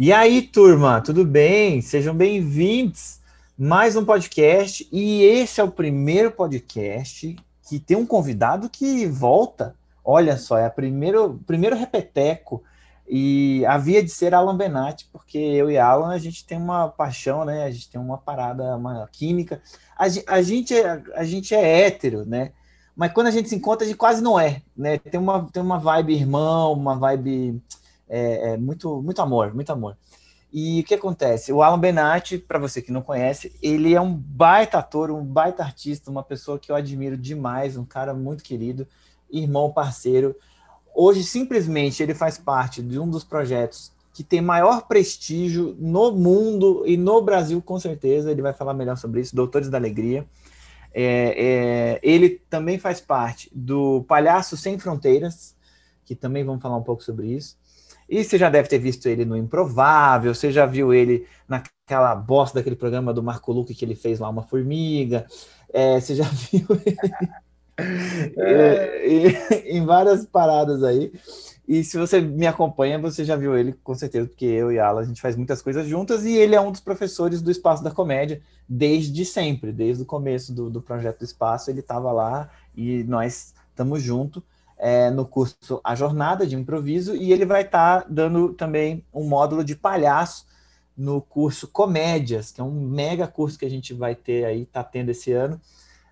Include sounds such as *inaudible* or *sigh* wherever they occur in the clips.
E aí, turma, tudo bem? Sejam bem-vindos. Mais um podcast. E esse é o primeiro podcast que tem um convidado que volta. Olha só, é o primeiro, primeiro repeteco. E havia de ser Alan Benatti, porque eu e Alan a gente tem uma paixão, né? A gente tem uma parada, uma química. A, a, gente, é, a gente é hétero, né? Mas quando a gente se encontra, a gente quase não é, né? Tem uma, tem uma vibe irmão, uma vibe é, é muito, muito amor, muito amor. E o que acontece? O Alan Benatti, para você que não conhece, ele é um baita ator, um baita artista, uma pessoa que eu admiro demais, um cara muito querido, irmão, parceiro. Hoje, simplesmente, ele faz parte de um dos projetos que tem maior prestígio no mundo e no Brasil, com certeza. Ele vai falar melhor sobre isso, Doutores da Alegria. É, é, ele também faz parte do Palhaço Sem Fronteiras, que também vamos falar um pouco sobre isso. E você já deve ter visto ele no Improvável, você já viu ele naquela bosta daquele programa do Marco Luque que ele fez lá, Uma Formiga, é, você já *laughs* viu ele é, em várias paradas aí. E se você me acompanha, você já viu ele com certeza, porque eu e a Ala, a gente faz muitas coisas juntas e ele é um dos professores do Espaço da Comédia desde sempre, desde o começo do, do projeto do Espaço, ele estava lá e nós estamos juntos é, no curso A Jornada de Improviso e ele vai estar tá dando também um módulo de palhaço no curso Comédias, que é um mega curso que a gente vai ter aí, está tendo esse ano,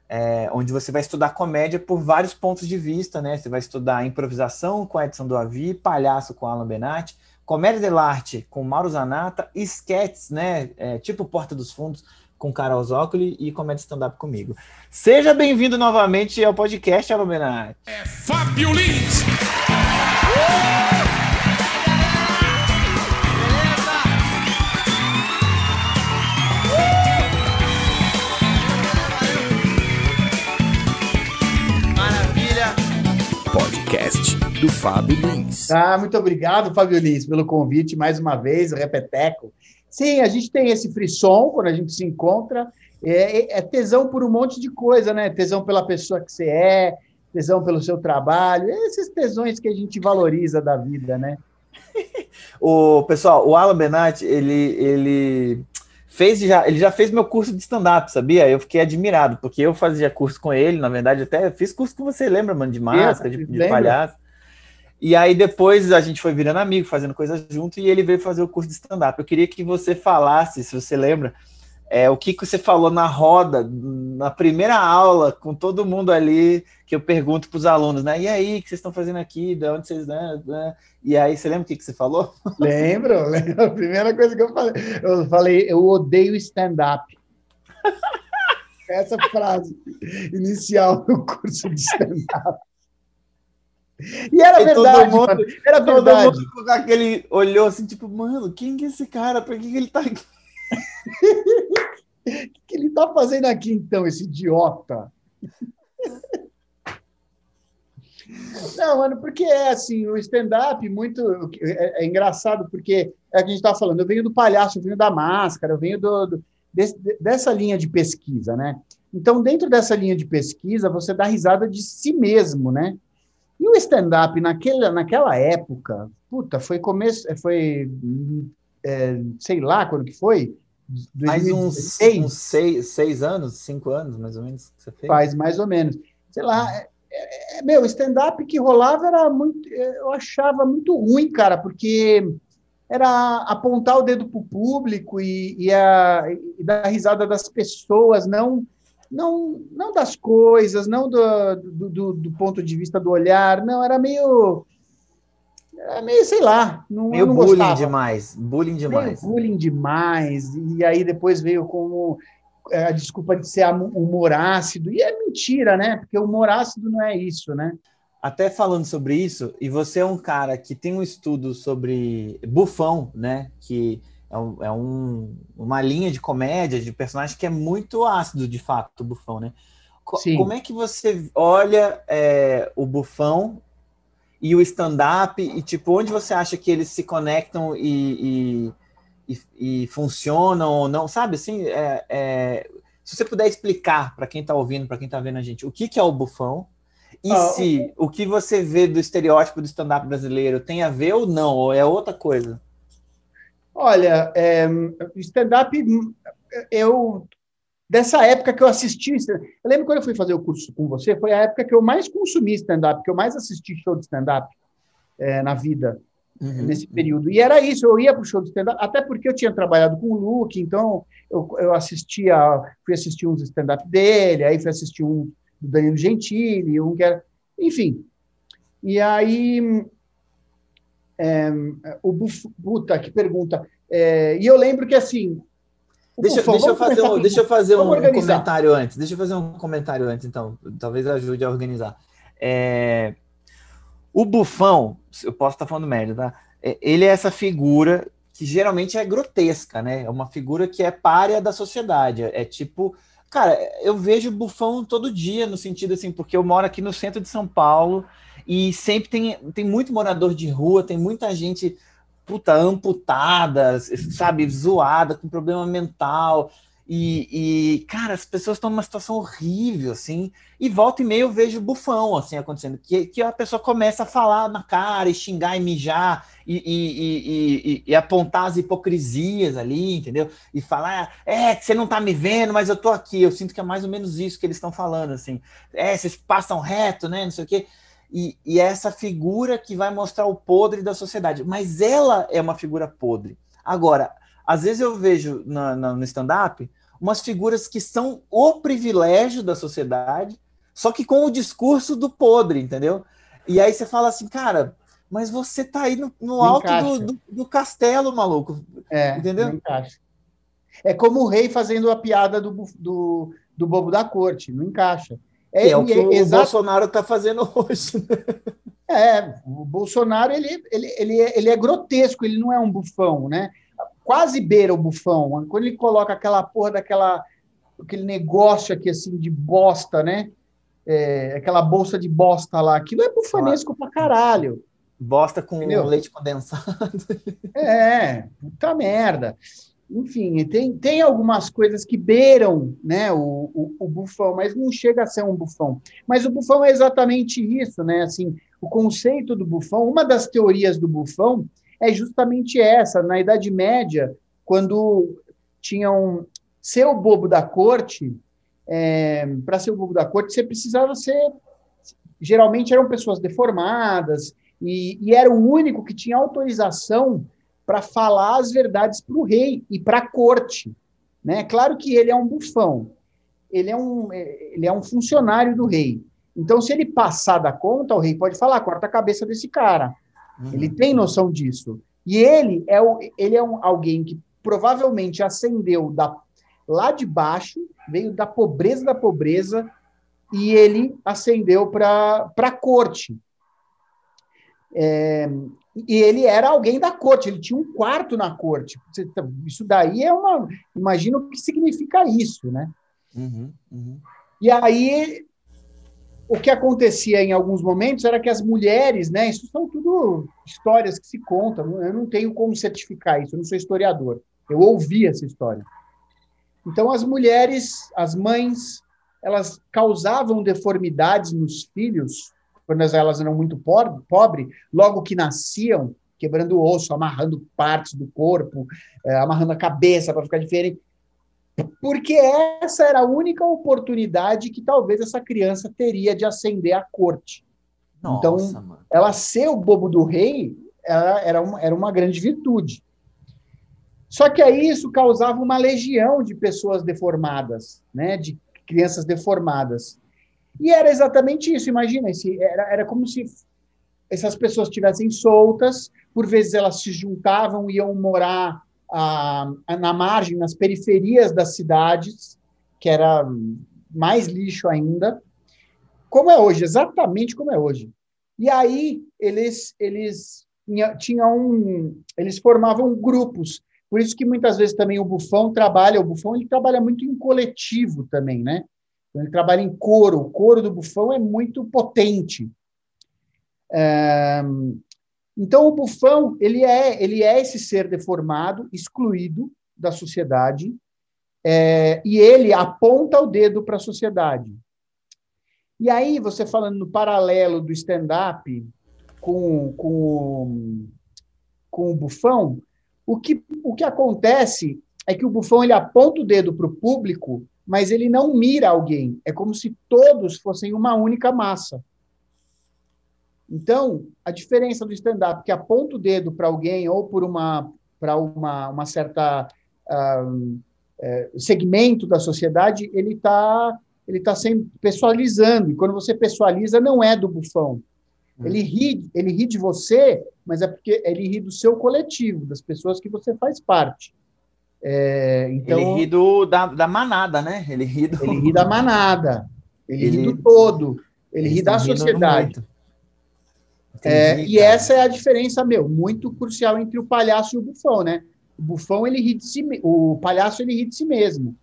é, onde você vai estudar comédia por vários pontos de vista, né? Você vai estudar improvisação com Edson Doavi, palhaço com Alan Benatti, comédia dell'arte com Mauro Zanata, sketches, né? É, tipo Porta dos Fundos com Carol Zócoli e comédia stand-up comigo. Seja bem-vindo novamente ao podcast, Alô Benatti. É Fábio Lins! Maravilha! Podcast do Fábio Lins. Ah, muito obrigado, Fábio Lins, pelo convite mais uma vez, o Repeteco. Sim, a gente tem esse frisson quando a gente se encontra. É, é, é, tesão por um monte de coisa, né? Tesão pela pessoa que você é, tesão pelo seu trabalho, esses tesões que a gente valoriza da vida, né? *laughs* o pessoal, o Alan Benatti, ele, ele fez já, ele já fez meu curso de stand-up, sabia? Eu fiquei admirado, porque eu fazia curso com ele, na verdade, até fiz curso com você, lembra, mano, de máscara, de, de palhaço. E aí depois a gente foi virando amigo, fazendo coisas junto, e ele veio fazer o curso de stand-up. Eu queria que você falasse, se você lembra, é, o que, que você falou na roda, na primeira aula, com todo mundo ali, que eu pergunto para os alunos, né? E aí, o que vocês estão fazendo aqui? De onde vocês. Né? né? E aí, você lembra o que, que você falou? *laughs* Lembro, lembro. A primeira coisa que eu falei, eu falei, eu odeio stand-up. *laughs* Essa frase inicial no curso de stand-up. E era e verdade, todo mundo, era todo verdade. Mundo com aquele olhou assim, tipo, mano, quem é esse cara? Por que, que ele tá aqui? O *laughs* que, que ele tá fazendo aqui, então, esse idiota? *laughs* Não, mano, porque é assim, o stand-up muito é, é, engraçado, porque é o que a gente estava falando, eu venho do palhaço, eu venho da máscara, eu venho do, do desse, dessa linha de pesquisa, né? Então, dentro dessa linha de pesquisa, você dá risada de si mesmo, né? E o stand-up naquela, naquela época, puta, foi começo, foi, é, sei lá quando que foi? Mais uns, uns seis, seis anos, cinco anos, mais ou menos, que você fez? Faz mais ou menos. Sei lá, é, é, é meu, stand-up que rolava era muito, eu achava muito ruim, cara, porque era apontar o dedo para o público e, e, a, e dar risada das pessoas, não não, não das coisas, não do, do, do, ponto de vista do olhar, não, era meio. Era meio, sei lá. Não, meio não bullying gostava. demais. Bullying demais. Meio bullying demais. E aí depois veio como é, a desculpa de ser humor ácido. E é mentira, né? Porque o humor ácido não é isso, né? Até falando sobre isso, e você é um cara que tem um estudo sobre bufão, né? Que um, é um, uma linha de comédia, de personagem que é muito ácido, de fato, o Bufão, né? Sim. Como é que você olha é, o Bufão e o stand-up e, tipo, onde você acha que eles se conectam e, e, e, e funcionam ou não? Sabe, assim, é, é, se você puder explicar para quem está ouvindo, para quem está vendo a gente, o que, que é o Bufão e ah, se o que você vê do estereótipo do stand-up brasileiro tem a ver ou não, ou é outra coisa? Olha, é, stand-up, eu dessa época que eu assisti. Eu lembro quando eu fui fazer o curso com você, foi a época que eu mais consumi stand-up, que eu mais assisti show de stand-up é, na vida, uhum. nesse período. E era isso, eu ia para o show de stand-up, até porque eu tinha trabalhado com o Luke, então eu, eu assistia, fui assistir uns stand-up dele, aí fui assistir um do Danilo Gentili, um que era. Enfim. E aí. É, o Buta que pergunta. É, e eu lembro que assim, Deixa, deixa, eu fazer um, deixa eu fazer um comentário antes. Deixa eu fazer um comentário antes, então. Talvez ajude a organizar. É... O bufão, eu posso estar falando merda, tá? É, ele é essa figura que geralmente é grotesca, né? É uma figura que é párea da sociedade. É tipo. Cara, eu vejo bufão todo dia, no sentido assim, porque eu moro aqui no centro de São Paulo e sempre tem, tem muito morador de rua, tem muita gente puta, amputada, sabe, zoada, com problema mental. E, e, cara, as pessoas estão numa situação horrível, assim, e volta e meia eu vejo bufão, assim, acontecendo, que, que a pessoa começa a falar na cara, e xingar e mijar, e, e, e apontar as hipocrisias ali, entendeu? E falar, é, você não tá me vendo, mas eu tô aqui, eu sinto que é mais ou menos isso que eles estão falando, assim, é, vocês passam reto, né, não sei o quê, e, e é essa figura que vai mostrar o podre da sociedade. Mas ela é uma figura podre. Agora, às vezes eu vejo na, na, no stand-up umas figuras que são o privilégio da sociedade, só que com o discurso do podre, entendeu? E aí você fala assim, cara, mas você tá aí no, no alto do, do, do, castelo, maluco. É, entendeu? É como o rei fazendo a piada do, do, do bobo da corte, não encaixa. É, é o que é, o exato... Bolsonaro está fazendo hoje. É, o Bolsonaro ele, ele, ele, é, ele é grotesco, ele não é um bufão, né? Quase beira o bufão. Quando ele coloca aquela porra daquela aquele negócio aqui assim de bosta, né? É, aquela bolsa de bosta lá, aquilo é bufanesco ah, pra caralho. Bosta com Entendeu? leite condensado. *laughs* É, puta merda enfim, tem, tem algumas coisas que beiram né, o, o, o, bufão, mas não chega a ser um bufão. Mas o bufão é exatamente isso, né? Assim, o conceito do bufão, uma das teorias do bufão é justamente essa. Na Idade Média, quando tinham ser o bobo da corte, é, para ser o bobo da corte, você precisava ser. Geralmente eram pessoas deformadas, e, e era o único que tinha autorização para falar as verdades para o rei e para a corte. Né? Claro que ele é um bufão, ele é um, ele é um funcionário do rei. Então, se ele passar da conta, o rei pode falar: corta a cabeça desse cara. Uhum. Ele tem noção disso. E ele é, o, ele é um, alguém que provavelmente ascendeu da, lá de baixo, veio da pobreza da pobreza, e ele ascendeu para a corte. É, e ele era alguém da corte, ele tinha um quarto na corte. Isso daí é uma. Imagina o que significa isso, né? Uhum, uhum. E aí, o que acontecia em alguns momentos era que as mulheres, né? Isso são tudo histórias que se contam, eu não tenho como certificar isso, eu não sou historiador. Eu ouvi essa história. Então, as mulheres, as mães, elas causavam deformidades nos filhos quando elas eram muito pobres, pobre, logo que nasciam, quebrando o osso, amarrando partes do corpo, é, amarrando a cabeça para ficar diferente. Porque essa era a única oportunidade que talvez essa criança teria de ascender à corte. Nossa, então, mano. ela ser o bobo do rei era, era, uma, era uma grande virtude. Só que aí isso causava uma legião de pessoas deformadas, né? de crianças deformadas. E era exatamente isso, imagina, esse, era, era como se essas pessoas estivessem soltas, por vezes elas se juntavam, iam morar ah, na margem, nas periferias das cidades, que era mais lixo ainda, como é hoje, exatamente como é hoje. E aí eles eles tinham um, eles formavam grupos. Por isso que muitas vezes também o bufão trabalha, o bufão ele trabalha muito em coletivo também, né? Então, ele trabalha em coro. O coro do bufão é muito potente. É... Então, o bufão ele é, ele é esse ser deformado, excluído da sociedade, é... e ele aponta o dedo para a sociedade. E aí, você falando no paralelo do stand-up com, com, com o bufão, O que, o que acontece é que o bufão ele aponta o dedo para o público, mas ele não mira alguém. É como se todos fossem uma única massa. Então, a diferença do stand-up que aponta o dedo para alguém ou por uma para uma, uma certa uh, é, segmento da sociedade, ele está ele tá sendo pessoalizando. E quando você pessoaliza, não é do bufão. Hum. Ele ri, ele ri de você, mas é porque ele ri do seu coletivo, das pessoas que você faz parte. É, então, ele ri do, da, da manada, né? Ele ri, do... ele ri da manada, ele, ele ri do todo, ele ri da sociedade. É, e essa é a diferença, meu, muito crucial entre o palhaço e o bufão, né? O bufão ele ri de si, o palhaço ele ri de si mesmo.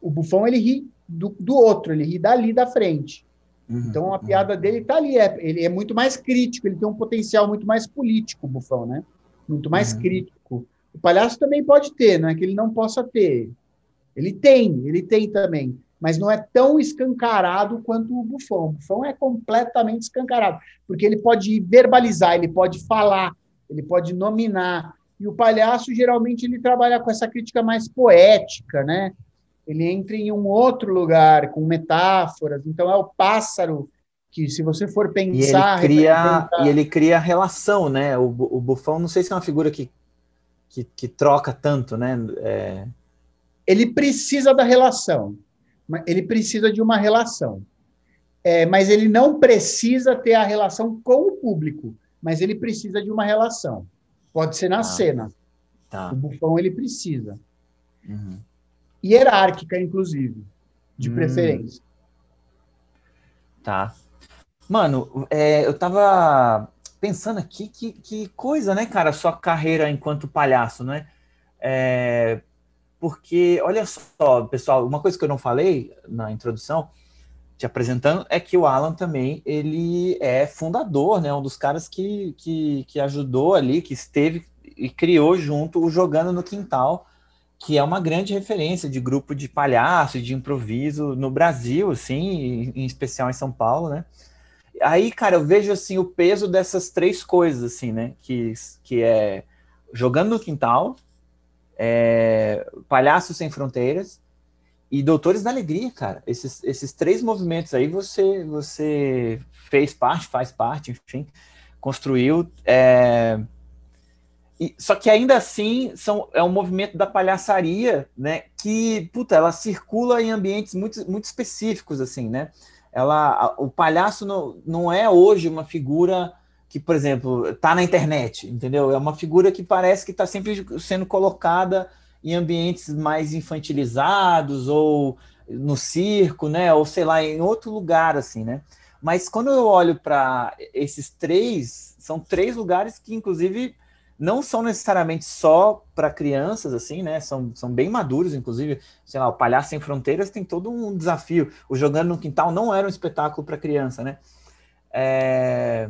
O bufão ele ri do, do outro, ele ri dali da frente. Uhum, então a uhum. piada dele está ali, é, ele é muito mais crítico, ele tem um potencial muito mais político, o bufão, né? Muito mais uhum. crítico. O palhaço também pode ter, não é que ele não possa ter. Ele tem, ele tem também, mas não é tão escancarado quanto o bufão. O bufão é completamente escancarado, porque ele pode verbalizar, ele pode falar, ele pode nominar, e o palhaço, geralmente, ele trabalha com essa crítica mais poética, né? Ele entra em um outro lugar, com metáforas. Então, é o pássaro que, se você for pensar... E ele cria, representa... e ele cria relação, né? O, o bufão, não sei se é uma figura que, que, que troca tanto, né? É... Ele precisa da relação. Ele precisa de uma relação. É, mas ele não precisa ter a relação com o público, mas ele precisa de uma relação. Pode ser na ah, cena. Tá. O bufão ele precisa. Uhum. Hierárquica, inclusive, de hum. preferência. Tá. Mano, é, eu tava pensando aqui que, que coisa, né, cara, sua carreira enquanto palhaço, né? É, porque, olha só, pessoal, uma coisa que eu não falei na introdução, te apresentando, é que o Alan também, ele é fundador, né? Um dos caras que, que, que ajudou ali, que esteve e criou junto o Jogando no Quintal, que é uma grande referência de grupo de palhaço e de improviso no Brasil, assim, em especial em São Paulo, né? Aí, cara, eu vejo, assim, o peso dessas três coisas, assim, né? Que, que é Jogando no Quintal, é, Palhaços Sem Fronteiras e Doutores da Alegria, cara. Esses, esses três movimentos aí você, você fez parte, faz parte, enfim, construiu. É... E, só que ainda assim são, é um movimento da palhaçaria, né? Que, puta, ela circula em ambientes muito, muito específicos, assim, né? Ela, o palhaço não, não é hoje uma figura que, por exemplo, está na internet, entendeu? É uma figura que parece que está sempre sendo colocada em ambientes mais infantilizados ou no circo, né? Ou sei lá, em outro lugar assim, né? Mas quando eu olho para esses três, são três lugares que inclusive não são necessariamente só para crianças, assim, né? São, são bem maduros, inclusive, sei lá, o Palhaço Sem Fronteiras tem todo um desafio. O Jogando no Quintal não era um espetáculo para criança, né? É...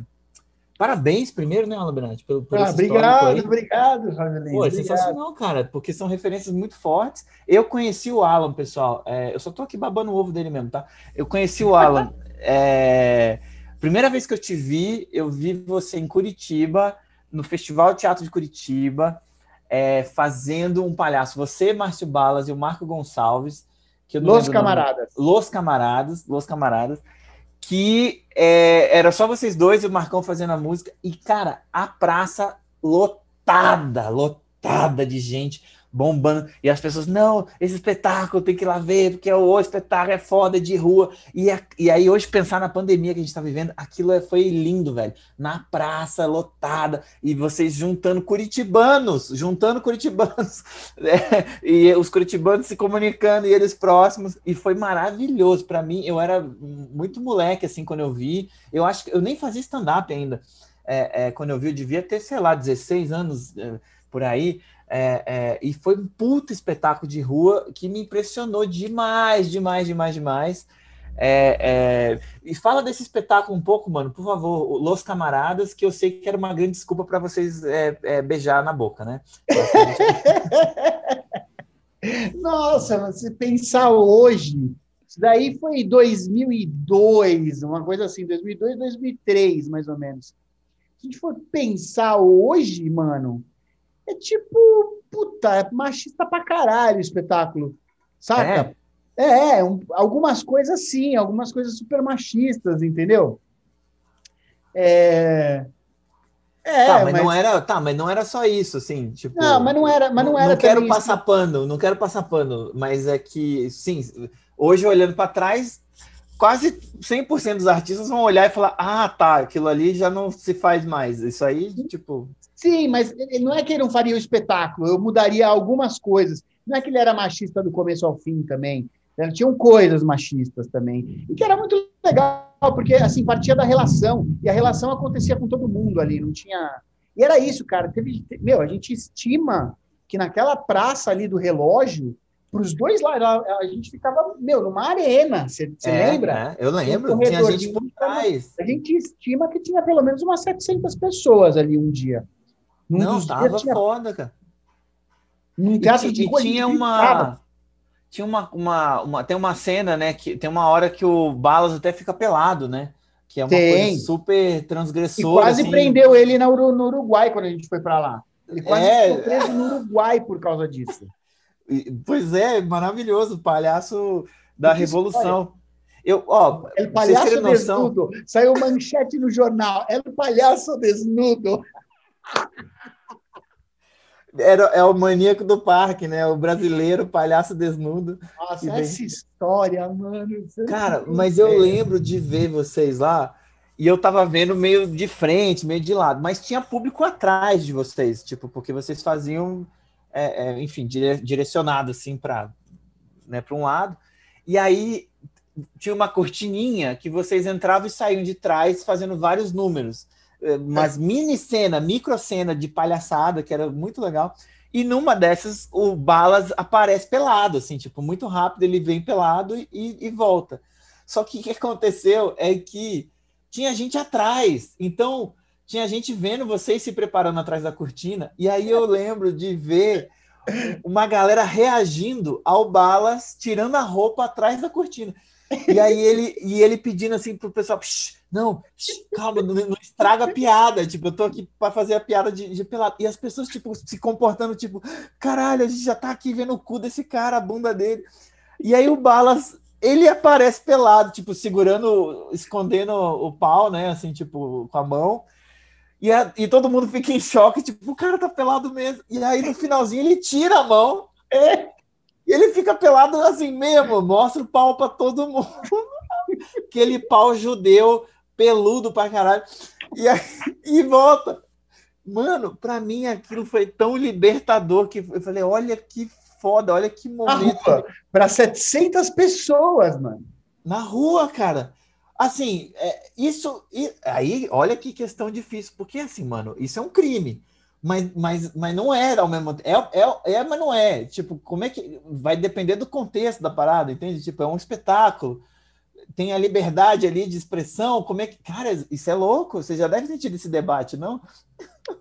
Parabéns primeiro, né, Alan Brandt, pelo, pelo ah, Obrigado, obrigado, Ravelin. Pô, é sensacional, cara, porque são referências muito fortes. Eu conheci o Alan, pessoal, é, eu só tô aqui babando o ovo dele mesmo, tá? Eu conheci o Alan. *laughs* é, primeira vez que eu te vi, eu vi você em Curitiba, no Festival Teatro de Curitiba, é, fazendo um palhaço. Você, Márcio Balas e o Marco Gonçalves. Que Los Camaradas. Los Camaradas, Los Camaradas que é, era só vocês dois e o Marcão fazendo a música. E, cara, a praça lotada, lotada de gente bombando. E as pessoas, não, esse espetáculo tem que ir lá ver, porque o espetáculo é foda de rua. E, e aí, hoje, pensar na pandemia que a gente está vivendo, aquilo é, foi lindo, velho. Na praça, lotada, e vocês juntando curitibanos, juntando curitibanos, *laughs* né? e os curitibanos se comunicando e eles próximos, e foi maravilhoso. para mim, eu era muito moleque, assim, quando eu vi. Eu acho que eu nem fazia stand-up ainda. É, é, quando eu vi, eu devia ter, sei lá, 16 anos é, por aí. É, é, e foi um puto espetáculo de rua que me impressionou demais, demais, demais, demais. É, é e fala desse espetáculo um pouco, mano, por favor, Los Camaradas, que eu sei que era uma grande desculpa para vocês é, é, beijar na boca, né? *laughs* Nossa, se pensar hoje, isso daí foi 2002, uma coisa assim, 2002, 2003, mais ou menos. Se a gente for pensar hoje, mano, é tipo, puta, é machista pra caralho o espetáculo, saca? É, é, é um, algumas coisas sim, algumas coisas super machistas, entendeu? É... É, tá, mas, mas, não era, tá, mas não era só isso, assim, tipo. Não, mas não era, mas não, era. Não quero passar isso. pano, não quero passar pano, mas é que, sim, hoje olhando para trás, quase 100% dos artistas vão olhar e falar: "Ah, tá, aquilo ali já não se faz mais". Isso aí, tipo, Sim, mas não é que ele não faria o espetáculo, eu mudaria algumas coisas. Não é que ele era machista do começo ao fim também. Né? Tinham coisas machistas também. E que era muito legal, porque assim, partia da relação. E a relação acontecia com todo mundo ali, não tinha. E era isso, cara. Teve, meu, a gente estima que naquela praça ali do relógio, para os dois lados, a gente ficava, meu, numa arena. Você é, lembra? É, eu lembro, um tinha gente por trás. A gente estima que tinha pelo menos umas 700 pessoas ali um dia. Num não, tava tinha... foda, cara. Num teatro e, de tinha uma tinha uma, uma, uma, tem uma cena, né, que tem uma hora que o Balas até fica pelado, né? Que é uma tem. coisa super transgressora. E quase assim. prendeu ele no, no Uruguai quando a gente foi para lá. Ele quase é... ficou preso no Uruguai por causa disso. Pois é, maravilhoso, palhaço da que revolução. História. Eu, ó, é o palhaço desnudo. Saiu manchete no jornal. É o palhaço desnudo. Era, é o maníaco do parque, né? O brasileiro, palhaço desnudo. Nossa, essa história, mano. Cara, mas eu lembro de ver vocês lá e eu tava vendo meio de frente, meio de lado, mas tinha público atrás de vocês, tipo, porque vocês faziam, é, é, enfim, dire, direcionado assim para né, um lado. E aí tinha uma cortininha que vocês entravam e saíam de trás fazendo vários números. Eh, umas mini cena, micro cena de palhaçada, que era muito legal. E numa dessas, o Balas aparece pelado, assim, tipo, muito rápido, ele vem pelado e, e volta. Só que o que aconteceu é que tinha gente atrás. Então, tinha gente vendo vocês se preparando atrás da cortina. E aí eu lembro de ver uma galera reagindo ao Balas tirando a roupa atrás da cortina. E aí ele, e ele pedindo assim pro pessoal, não, calma, não, não, estraga a piada. Tipo, eu tô aqui para fazer a piada de, de pelado. E as pessoas, tipo, se comportando, tipo, caralho, a gente já tá aqui vendo o cu desse cara, a bunda dele. E aí o Balas, ele aparece pelado, tipo, segurando, escondendo o pau, né? Assim, tipo, com a mão. E, a, e todo mundo fica em choque, tipo, o cara tá pelado mesmo. E aí no finalzinho ele tira a mão. É. E ele fica pelado assim mesmo, mostra o pau para todo mundo. Aquele pau judeu peludo pra caralho. E, aí, e volta. Mano, pra mim aquilo foi tão libertador que eu falei: olha que foda, olha que momento. Para 700 pessoas, mano. Na rua, cara. Assim, é, isso. aí, olha que questão difícil, porque assim, mano, isso é um crime mas, mas, mas não era ao mesmo tempo. É, é, é, mas não é. Tipo, como é que. Vai depender do contexto da parada, entende? Tipo, é um espetáculo. Tem a liberdade ali de expressão. Como é que. Cara, isso é louco. Você já deve ter tido esse debate, não?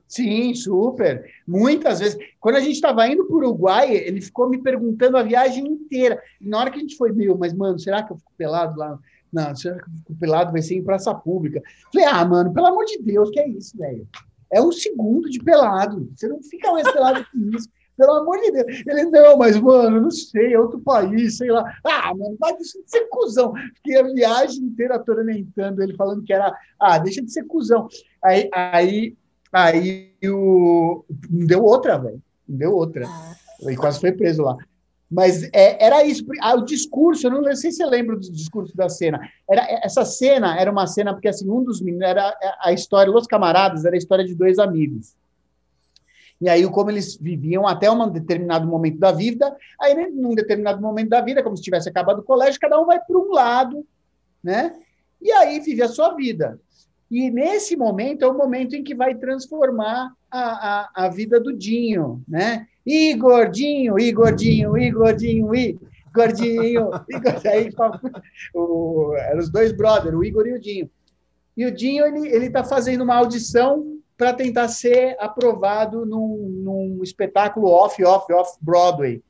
Sim, super. Muitas vezes. Quando a gente estava indo para o Uruguai, ele ficou me perguntando a viagem inteira. E na hora que a gente foi, meu, mas, mano, será que eu fico pelado lá? Não, será que eu fico pelado? Vai ser em praça pública. Falei, ah, mano, pelo amor de Deus, que é isso, velho? É um segundo de pelado. Você não fica mais pelado que isso. Pelo amor de Deus. Ele, não, mas, mano, não sei, é outro país, sei lá. Ah, mano, vai deixa de ser cuzão. Fiquei a viagem inteira atormentando ele, falando que era, ah, deixa de ser cuzão. Aí, aí, aí o... não deu outra, velho. Não deu outra. Ele quase foi preso lá. Mas é, era isso. Ah, o discurso, eu não sei se você lembra do discurso da cena. Era, essa cena era uma cena, porque assim, um dos meninos era a história, Los Camaradas, era a história de dois amigos. E aí, como eles viviam até um determinado momento da vida, aí, né, num determinado momento da vida, como se tivesse acabado o colégio, cada um vai para um lado, né? E aí vive a sua vida. E nesse momento é o momento em que vai transformar a, a, a vida do Dinho, né? E gordinho, e gordinho, e gordinho, e gordinho, e Aí o, eram os dois brothers, o Igor e o Dinho. E o Dinho ele ele está fazendo uma audição para tentar ser aprovado num, num espetáculo off, off, off Broadway.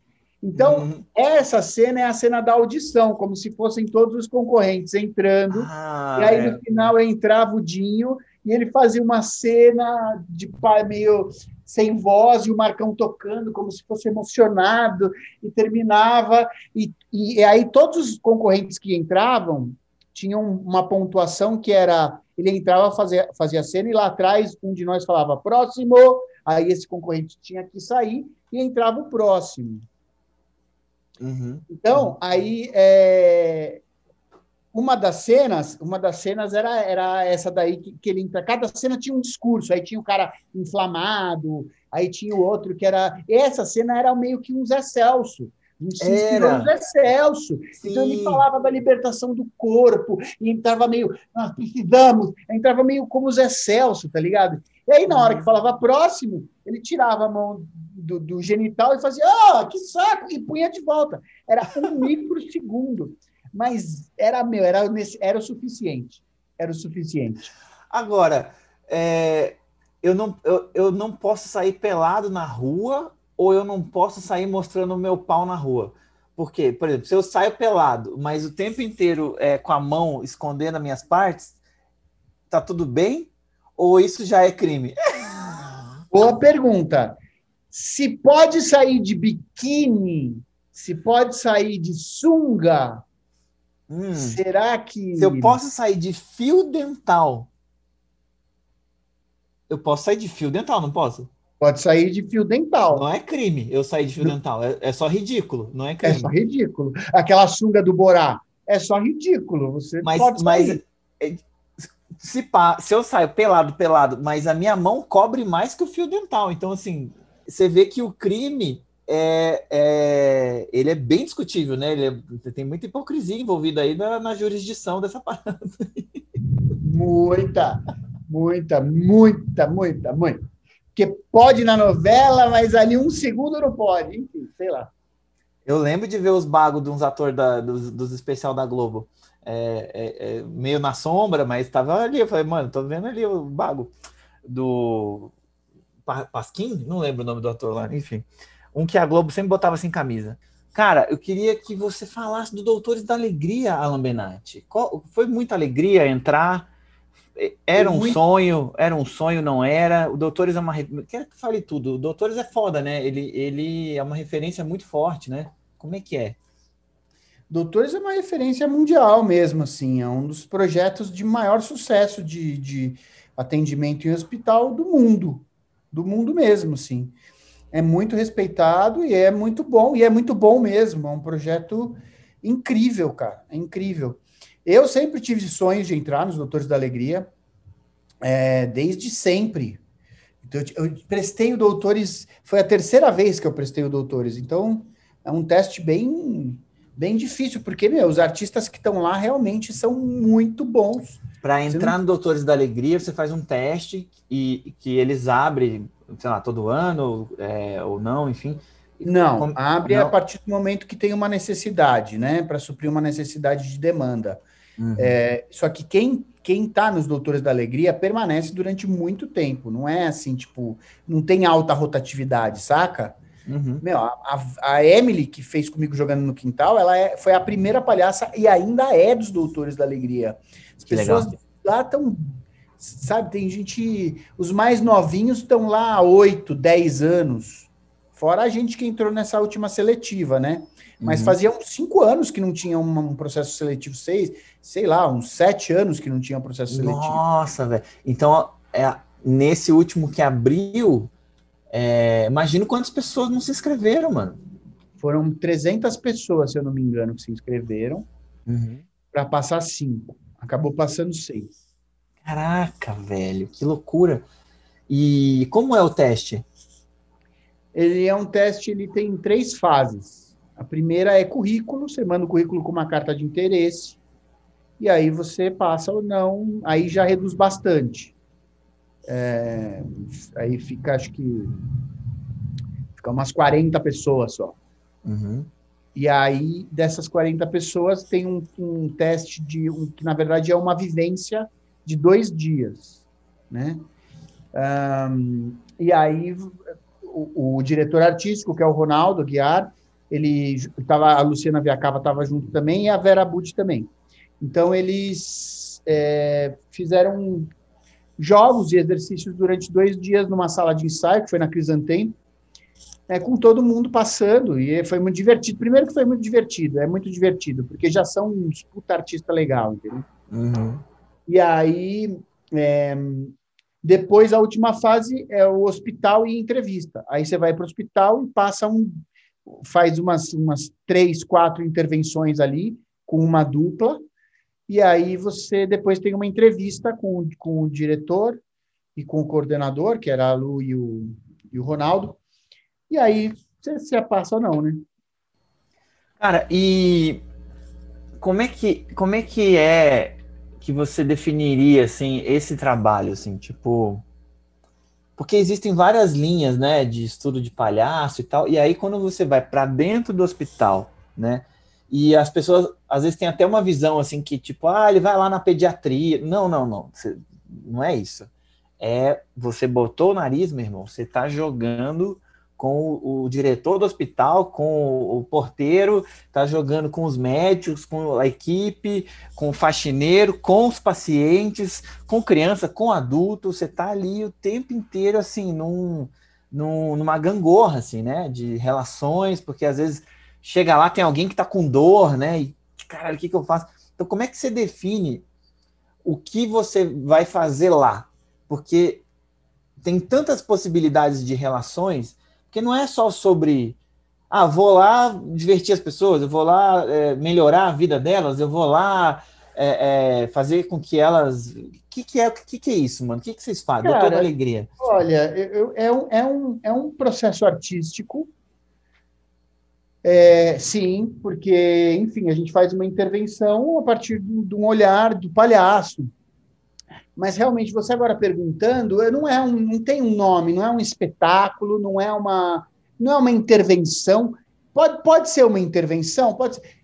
Então, uhum. essa cena é a cena da audição, como se fossem todos os concorrentes entrando. Ah, e aí, é. no final, entrava o Dinho e ele fazia uma cena de pai meio sem voz e o Marcão tocando como se fosse emocionado e terminava. E, e aí todos os concorrentes que entravam tinham uma pontuação que era ele entrava fazia fazia cena e lá atrás um de nós falava próximo! Aí esse concorrente tinha que sair e entrava o próximo. Uhum. então aí é, uma das cenas, uma das cenas era, era essa daí que, que ele entra. Cada cena tinha um discurso, aí tinha o cara inflamado, aí tinha o outro que era. Essa cena era meio que um Zé Celso. Se inspirou no Zé Celso. Sim. Então ele falava da libertação do corpo, e entrava meio, nós precisamos, entrava meio como o Zé Celso, tá ligado? E aí, na hora que falava próximo, ele tirava a mão do, do genital e fazia, ah, que saco, e punha de volta. Era um microsegundo mas era meu, era, era o suficiente. Era o suficiente. Agora, é, eu, não, eu, eu não posso sair pelado na rua ou eu não posso sair mostrando o meu pau na rua. Porque, por exemplo, se eu saio pelado, mas o tempo inteiro é, com a mão escondendo as minhas partes, tá tudo bem? Ou isso já é crime? *laughs* Boa pergunta. Se pode sair de biquíni, se pode sair de sunga, Hum, Será que. Se eu posso sair de fio dental. Eu posso sair de fio dental, não posso? Pode sair de fio dental. Não é crime eu sair de fio não. dental. É, é, só ridículo, não é, é crime. É só ridículo. Aquela sunga do Borá. É só ridículo. Você mas, pode sair. Mas é, se, pá, se eu saio pelado, pelado, mas a minha mão cobre mais que o fio dental. Então, assim, você vê que o crime é, é, ele é bem discutível, né? Ele é, tem muita hipocrisia envolvida aí na, na jurisdição dessa *laughs* parada. Muita, muita, muita, muita, muita. Porque pode na novela, mas ali um segundo não pode, enfim, sei lá. Eu lembro de ver os bagos de uns atores dos, dos especial da Globo. É, é, é, meio na sombra, mas estava ali. Eu falei, mano, tô vendo ali o bago do Pasquim, não lembro o nome do ator lá, enfim um que a Globo sempre botava sem camisa. Cara, eu queria que você falasse do Doutores da Alegria, Alan Benatti. Qual, foi muita alegria entrar? Era um muito... sonho, era um sonho, não era. O Doutores é uma. Quero que fale tudo. O Doutores é foda, né? Ele, ele é uma referência muito forte, né? Como é que é? Doutores é uma referência mundial mesmo, assim. É um dos projetos de maior sucesso de, de atendimento em hospital do mundo. Do mundo mesmo, assim é muito respeitado e é muito bom, e é muito bom mesmo. É um projeto incrível, cara. É incrível. Eu sempre tive sonhos de entrar nos Doutores da Alegria, é, desde sempre. Então, eu prestei o Doutores, foi a terceira vez que eu prestei o Doutores, então é um teste bem bem difícil, porque, meu, os artistas que estão lá realmente são muito bons. Para entrar não... no Doutores da Alegria, você faz um teste e que eles abrem sei lá, todo ano é, ou não, enfim. Não, Como... abre não. a partir do momento que tem uma necessidade, né? Para suprir uma necessidade de demanda. Uhum. É, só que quem quem está nos Doutores da Alegria permanece durante muito tempo. Não é assim, tipo, não tem alta rotatividade, saca? Uhum. Meu, a, a, Emily, que fez comigo jogando no quintal, ela é, foi a primeira palhaça e ainda é dos Doutores da Alegria. As que pessoas legal. lá estão sabe, tem gente. Os mais novinhos estão lá há 8, 10 anos. Fora a gente que entrou nessa última seletiva, né? Mas uhum. fazia uns 5 anos que não tinha um, processo seletivo, seis, sei lá, uns 7 anos que não tinha um processo seletivo. Nossa, velho. Então, é, nesse último que abriu, é, imagino quantas pessoas não se inscreveram, mano. Foram 300 pessoas, se eu não me engano, que se inscreveram uhum. para passar 5. Acabou passando 6. Caraca, velho, que loucura. E como é o teste? Ele é um teste, ele tem três fases. A primeira é currículo, você manda o currículo com uma carta de interesse, e aí você passa ou não, aí já reduz bastante. É, aí fica, acho que, fica umas 40 pessoas só. Uhum. E aí, dessas 40 pessoas, tem um, um teste de, um, que na verdade é uma vivência de dois dias, né? Um, e aí o, o, diretor artístico, que é o Ronaldo Guiar, ele estava, a Luciana Viacava estava junto também e a Vera Butti também. Então eles é, fizeram jogos e exercícios durante dois dias numa sala de ensaio, que foi na Crisantem, é, com todo mundo passando, e foi muito divertido. Primeiro que foi muito divertido, é muito divertido, porque já são uns puta artista legal, entendeu? Uhum. E aí, é, depois a última fase é o hospital e entrevista. Aí você vai para o hospital e passa um, faz umas, umas três, quatro intervenções ali com uma dupla, e aí você depois tem uma entrevista com, com o diretor e com o coordenador, que era a Lu e o, e o Ronaldo, e aí você se passa ou não, né? Cara, e como é que como é que é que você definiria assim esse trabalho assim, tipo, porque existem várias linhas, né, de estudo de palhaço e tal. E aí quando você vai para dentro do hospital, né, e as pessoas às vezes têm até uma visão assim que tipo, ah, ele vai lá na pediatria. Não, não, não. Você, não é isso. É você botou o nariz, meu irmão, você está jogando com o, diretor do hospital, com o porteiro, está jogando com os médicos, com a equipe, com o faxineiro, com os pacientes, com criança, com adulto. Você está ali o tempo inteiro, assim, num, num, numa gangorra, assim, né? De relações, porque às vezes chega lá, tem alguém que está com dor, né? E, caralho, o que, que eu faço? Então, como é que você define o que você vai fazer lá? Porque tem tantas possibilidades de relações porque não é só sobre, ah, vou lá divertir as pessoas, eu vou lá é, melhorar a vida delas, eu vou lá é, é, fazer com que elas. O que, que, é, que, que é isso, mano? O que, que vocês fazem? Cara, Doutor da Alegria. Olha, eu, é, um, é, um, é um processo artístico. É, sim, porque, enfim, a gente faz uma intervenção a partir de um olhar do palhaço. Mas realmente, você agora perguntando, não é um, não tem um nome, não é um espetáculo, não é uma, não é uma intervenção. Pode, pode ser uma intervenção, pode ser,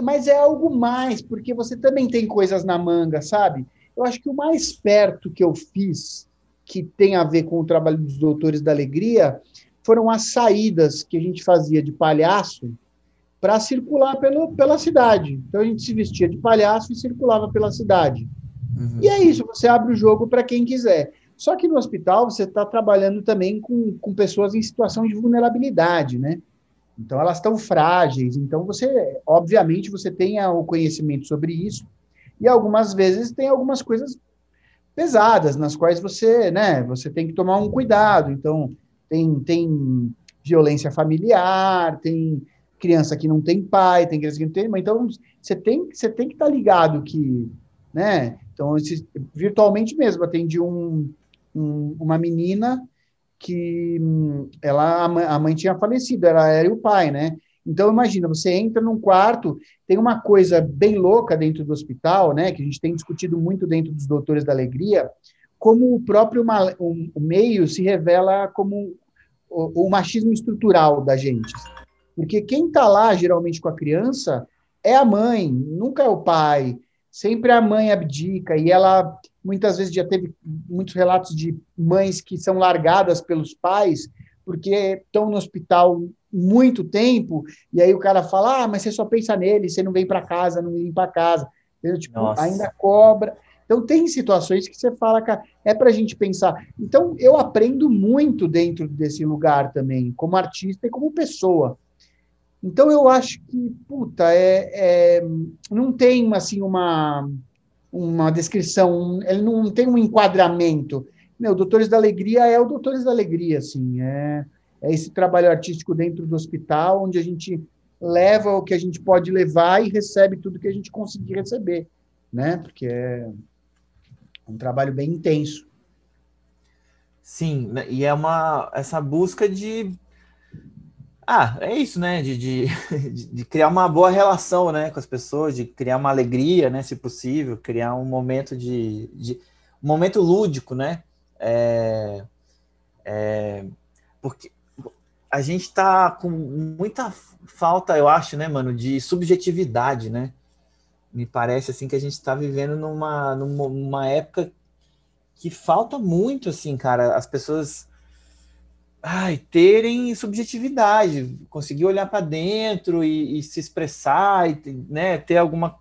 mas é algo mais, porque você também tem coisas na manga, sabe? Eu acho que o mais perto que eu fiz, que tem a ver com o trabalho dos Doutores da Alegria, foram as saídas que a gente fazia de palhaço para circular pelo, pela cidade. Então a gente se vestia de palhaço e circulava pela cidade. Uhum. E é isso, você abre o jogo para quem quiser. Só que no hospital você está trabalhando também com, com pessoas em situação de vulnerabilidade, né? Então elas estão frágeis. Então você, obviamente, você tem o conhecimento sobre isso e algumas vezes tem algumas coisas pesadas nas quais você, né? Você tem que tomar um cuidado. Então tem tem violência familiar, tem criança que não tem pai, tem criança que não tem mãe. Então você tem você tem que estar tá ligado que, né? Então, esse, virtualmente mesmo, atendi um, um, uma menina que ela, a mãe tinha falecido, ela era o pai, né? Então, imagina, você entra num quarto, tem uma coisa bem louca dentro do hospital, né, que a gente tem discutido muito dentro dos Doutores da Alegria, como o próprio o, o meio se revela como o, o machismo estrutural da gente. Porque quem está lá, geralmente, com a criança, é a mãe, nunca é o pai, sempre a mãe abdica e ela muitas vezes já teve muitos relatos de mães que são largadas pelos pais porque estão no hospital muito tempo e aí o cara fala ah mas você só pensa nele você não vem para casa não vem para casa. Tipo, ainda cobra. Então tem situações que você fala cara é para a gente pensar. Então eu aprendo muito dentro desse lugar também como artista e como pessoa então eu acho que, puta, é, é, não tem assim uma, uma descrição, ele não tem um enquadramento. Meu, Doutores da Alegria é o Doutores da Alegria, assim, é, é esse trabalho artístico dentro do hospital, onde a gente leva o que a gente pode levar e recebe tudo que a gente conseguir receber, né? Porque é um trabalho bem intenso. Sim, né, e é uma essa busca de ah, é isso, né? De, *laughs* de, de, criar uma boa relação né, com as pessoas, de criar uma alegria, né? Se possível, criar um momento de. de um momento lúdico, né? É, é, porque a gente está com muita falta, eu acho, né, mano, de subjetividade, né? Me parece assim que a gente está vivendo numa, numa época que falta muito, assim, cara. As pessoas ai, terem subjetividade, conseguir olhar para dentro e, e, se expressar, e, né, ter alguma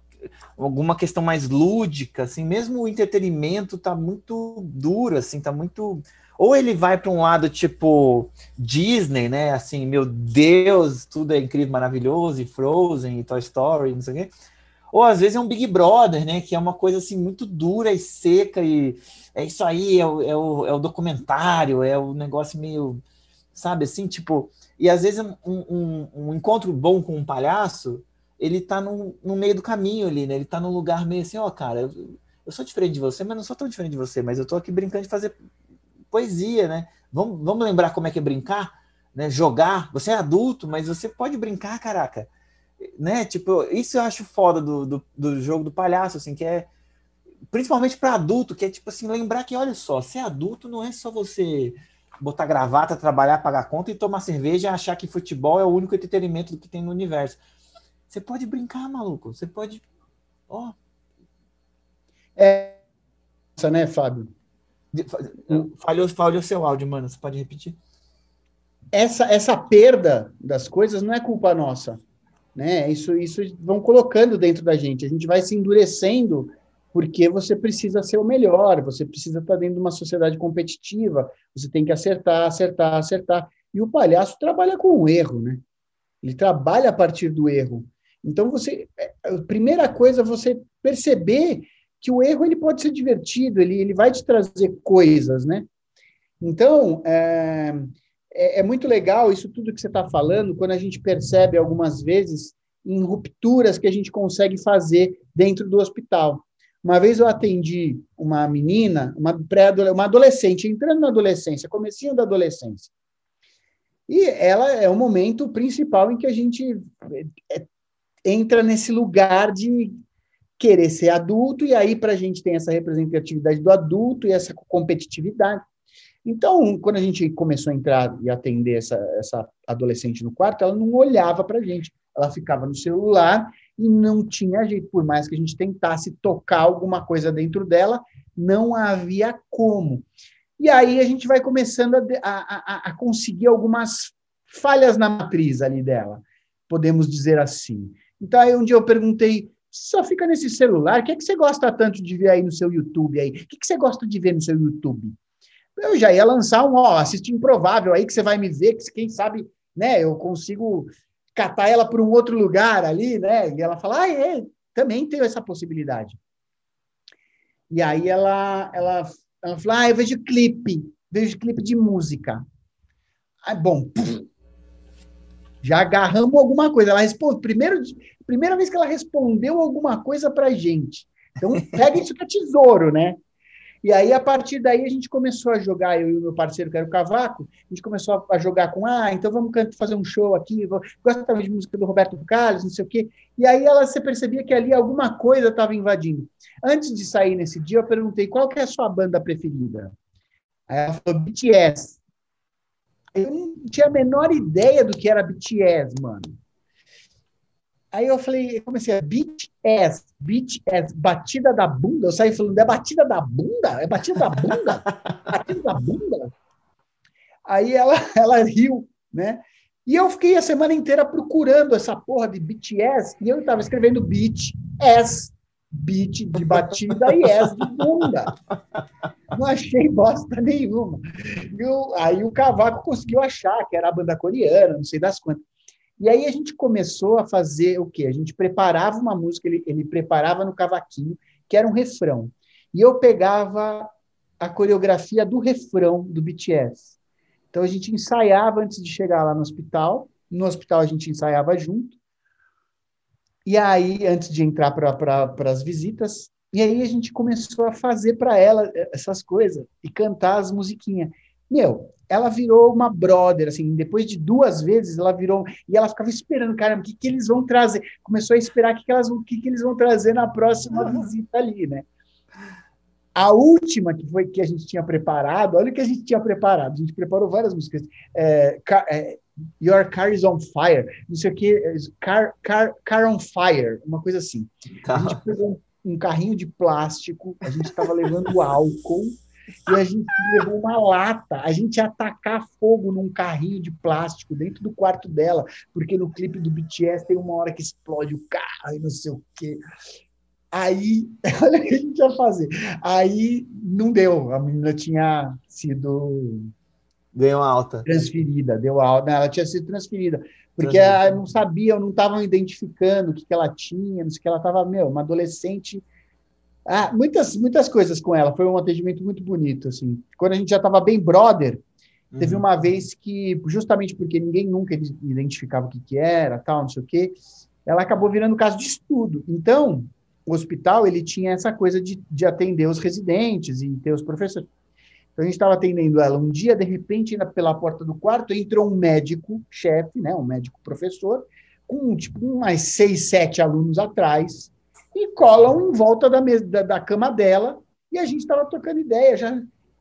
alguma questão mais lúdica, assim, mesmo o entretenimento tá muito duro, assim, tá muito ou ele vai para um lado tipo Disney, né? Assim, meu Deus, tudo é incrível, maravilhoso, e Frozen, e Toy Story, não sei o quê. Ou às vezes é um Big Brother, né? Que é uma coisa assim muito dura e seca, e é isso aí, é o, é o, é o documentário, é o negócio meio, sabe assim, tipo. E às vezes um, um, um encontro bom com um palhaço, ele tá no, no meio do caminho ali, né? Ele tá num lugar meio assim, ó, oh, cara, eu, eu sou diferente de você, mas não sou tão diferente de você, mas eu tô aqui brincando de fazer poesia, né? Vamos, vamos lembrar como é que é brincar, né? Jogar. Você é adulto, mas você pode brincar, caraca. Né? Tipo, isso eu acho foda do, do, do jogo do palhaço, assim, que é principalmente para adulto, que é tipo assim, lembrar que, olha só, ser adulto não é só você botar gravata, trabalhar, pagar conta e tomar cerveja e achar que futebol é o único entretenimento que tem no universo. Você pode brincar, maluco. Você pode. Ó. Oh. É. Essa, né, Fábio? Falhou, falhou seu áudio, mano. Você pode repetir? Essa, essa perda das coisas não é culpa nossa. Né? Isso, isso vão colocando dentro da gente. A gente vai se endurecendo porque você precisa ser o melhor, você precisa estar dentro de uma sociedade competitiva, você tem que acertar, acertar, acertar. E o palhaço trabalha com o erro, né? Ele trabalha a partir do erro. Então, você, é, a primeira coisa é você perceber que o erro ele pode ser divertido, ele, ele vai te trazer coisas, né? Então, é, é, é muito legal isso tudo que você está falando, quando a gente percebe algumas vezes em rupturas que a gente consegue fazer dentro do hospital. Uma vez eu atendi uma menina, uma pré uma adolescente, entrando na adolescência, comecinho da adolescência. E ela é o momento principal em que a gente é, entra nesse lugar de querer ser adulto, e aí para a gente tem essa representatividade do adulto e essa competitividade. Então, quando a gente começou a entrar e atender essa, essa adolescente no quarto, ela não olhava para a gente, ela ficava no celular e não tinha jeito, por mais que a gente tentasse tocar alguma coisa dentro dela, não havia como. E aí a gente vai começando a, a, a conseguir algumas falhas na matriz ali dela, podemos dizer assim. Então, aí um dia eu perguntei, só fica nesse celular. O que, é que você gosta tanto de ver aí no seu YouTube aí? O que, é que você gosta de ver no seu YouTube? Eu já ia lançar um, ó, assiste improvável aí que você vai me ver, que quem sabe, né, eu consigo catar ela para um outro lugar ali, né? E ela fala, ah, é, também tenho essa possibilidade. E aí ela, ela, ela falou, ah, eu vejo clipe, vejo clipe de música. Ah, bom, puf, já agarramos alguma coisa. Ela responde, primeiro, primeira vez que ela respondeu alguma coisa para gente. Então, pega isso que é tesouro, né? E aí, a partir daí, a gente começou a jogar, eu e o meu parceiro, que era o Cavaco, a gente começou a jogar com, ah, então vamos fazer um show aqui, gosta também de música do Roberto Carlos, não sei o quê. E aí, ela, você percebia que ali alguma coisa estava invadindo. Antes de sair nesse dia, eu perguntei, qual que é a sua banda preferida? Aí ela falou, BTS. Eu não tinha a menor ideia do que era BTS, mano. Aí eu falei, eu comecei a BTS, BTS, batida da bunda. Eu saí falando, é batida da bunda? É batida da bunda? batida da bunda? Aí ela, *laughs* ela riu, né? E eu fiquei a semana inteira procurando essa porra de BTS e eu estava escrevendo BTS, beat de batida e S de bunda. Não achei bosta nenhuma. Eu, aí o Cavaco conseguiu achar que era a banda coreana, não sei das quantas. E aí a gente começou a fazer o quê? A gente preparava uma música, ele, ele preparava no cavaquinho, que era um refrão. E eu pegava a coreografia do refrão do BTS. Então a gente ensaiava antes de chegar lá no hospital. No hospital a gente ensaiava junto. E aí, antes de entrar para as visitas, e aí a gente começou a fazer para ela essas coisas e cantar as musiquinhas. Meu, ela virou uma brother, assim, depois de duas vezes ela virou, e ela ficava esperando, caramba, o que, que eles vão trazer? Começou a esperar o que, que, elas, que, que eles vão trazer na próxima visita ali, né? A última que foi que a gente tinha preparado, olha o que a gente tinha preparado. A gente preparou várias músicas. É, é, Your car is on fire, não sei o que, car, car, car on fire, uma coisa assim. A gente tá. pegou um, um carrinho de plástico, a gente estava levando álcool e a gente levou uma lata. A gente ia atacar fogo num carrinho de plástico dentro do quarto dela, porque no clipe do BTS tem uma hora que explode o carro e não sei o quê. Aí, *laughs* olha o que a gente ia fazer. Aí não deu, a menina tinha sido Ganhou alta. Transferida, deu alta. Ela tinha sido transferida. Porque ela não sabia, não estavam identificando o que, que ela tinha, não sei o que ela estava, meu, uma adolescente. Ah, muitas, muitas coisas com ela. Foi um atendimento muito bonito, assim. Quando a gente já estava bem brother, uhum. teve uma vez que, justamente porque ninguém nunca identificava o que, que era, tal, não sei o quê, ela acabou virando caso de estudo. Então, o hospital, ele tinha essa coisa de, de atender os residentes e ter os professores. Então, a gente estava atendendo ela um dia, de repente, pela porta do quarto, entrou um médico, chefe, né, um médico professor, com tipo umas seis, sete alunos atrás, e colam em volta da, mesa, da, da cama dela, e a gente estava trocando ideia. Já...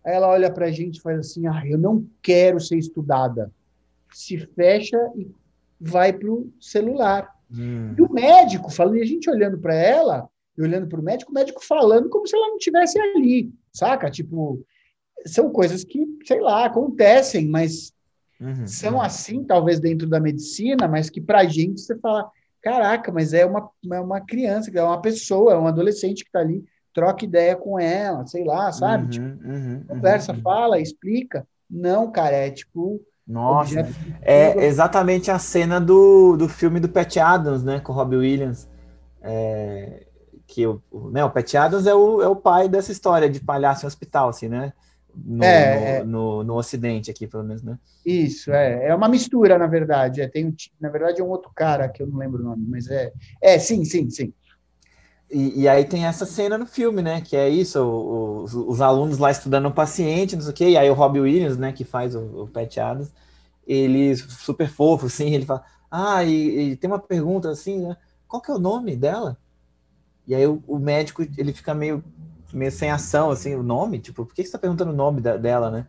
Aí ela olha para a gente e faz assim: ah, eu não quero ser estudada. Se fecha e vai para o celular. Hum. E o médico falando, e a gente olhando para ela, e olhando para o médico, o médico falando como se ela não tivesse ali, saca? Tipo, são coisas que, sei lá, acontecem, mas uhum, são uhum. assim, talvez dentro da medicina, mas que para a gente você fala, caraca, mas é uma, é uma criança, é uma pessoa, é um adolescente que está ali, troca ideia com ela, sei lá, sabe? Uhum, tipo, uhum, conversa, uhum. fala, explica. Não, cara, é tipo. Nossa, é exatamente a cena do, do filme do Pat Adams, né, com o Robbie Williams. É, que o, né, o Pat Adams é o, é o pai dessa história de palhaço em hospital, assim, né? No, é, no, é. no, no, Ocidente aqui, pelo menos, né? Isso, é. É uma mistura, na verdade. É, tem um, na verdade, é um outro cara que eu não lembro o nome, mas é. É, sim, sim, sim. E, e aí tem essa cena no filme, né? Que é isso, os, os alunos lá estudando o paciente, não sei o quê, e aí o Robbie Williams, né, que faz o, o ele super fofo, assim, ele fala, ah, e, e tem uma pergunta assim, né? Qual que é o nome dela? E aí o, o médico, ele fica meio meio sem ação, assim, o nome, tipo, por que você tá perguntando o nome da, dela, né?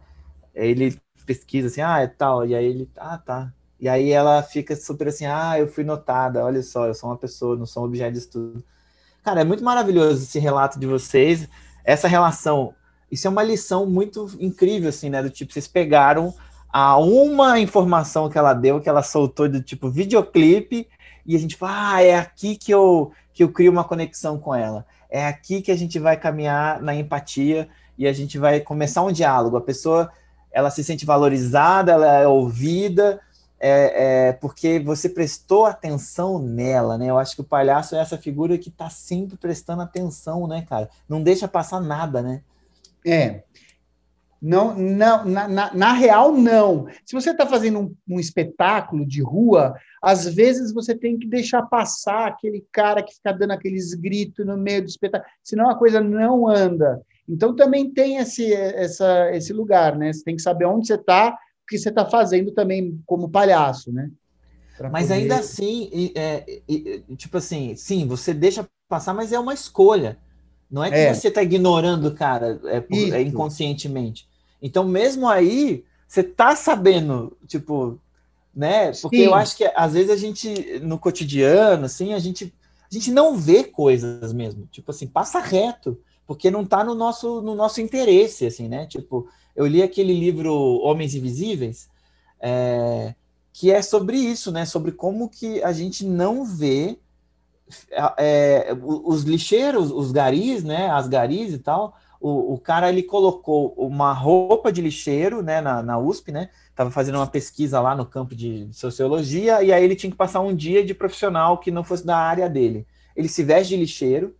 Ele pesquisa assim, ah, é tal, e aí ele, ah, tá. E aí ela fica super assim, ah, eu fui notada, olha só, eu sou uma pessoa, não sou um objeto de estudo. Cara, é muito maravilhoso esse relato de vocês, essa relação, isso é uma lição muito incrível, assim, né, do tipo, vocês pegaram a uma informação que ela deu, que ela soltou do tipo videoclipe, e a gente fala, ah, é aqui que eu, que eu crio uma conexão com ela é aqui que a gente vai caminhar na empatia e a gente vai começar um diálogo. A pessoa ela se sente valorizada, ela é ouvida, é, é, porque você prestou atenção nela, né? Eu acho que o palhaço é essa figura que está sempre prestando atenção, né, cara? Não deixa passar nada, né? É. Não, não, na, na, na real, não. Se você está fazendo um, um, espetáculo de rua, às vezes você tem que deixar passar aquele cara que fica dando aqueles gritos no meio do espetáculo, senão a coisa não anda. Então também tem esse, essa, esse lugar, né? Você tem que saber onde você está, o que você está fazendo também como palhaço, né? mas poder... ainda assim, é, é, tipo assim, sim, você deixa passar, mas é uma escolha. Não é que é. você está ignorando o cara é, é inconscientemente. Então, mesmo aí, você tá sabendo, tipo, né? Porque Sim. eu acho que às vezes a gente, no cotidiano, assim, a gente, a gente não vê coisas mesmo. Tipo assim, passa reto, porque não tá no nosso, no nosso interesse, assim, né? Tipo, eu li aquele livro Homens Invisíveis, é, que é sobre isso, né? Sobre como que a gente não vê é, os lixeiros, os garis, né? As garis e tal, o, o cara ele colocou uma roupa de lixeiro né, na, na USP, né? Estava fazendo uma pesquisa lá no campo de sociologia, e aí ele tinha que passar um dia de profissional que não fosse da área dele. Ele se veste de lixeiro,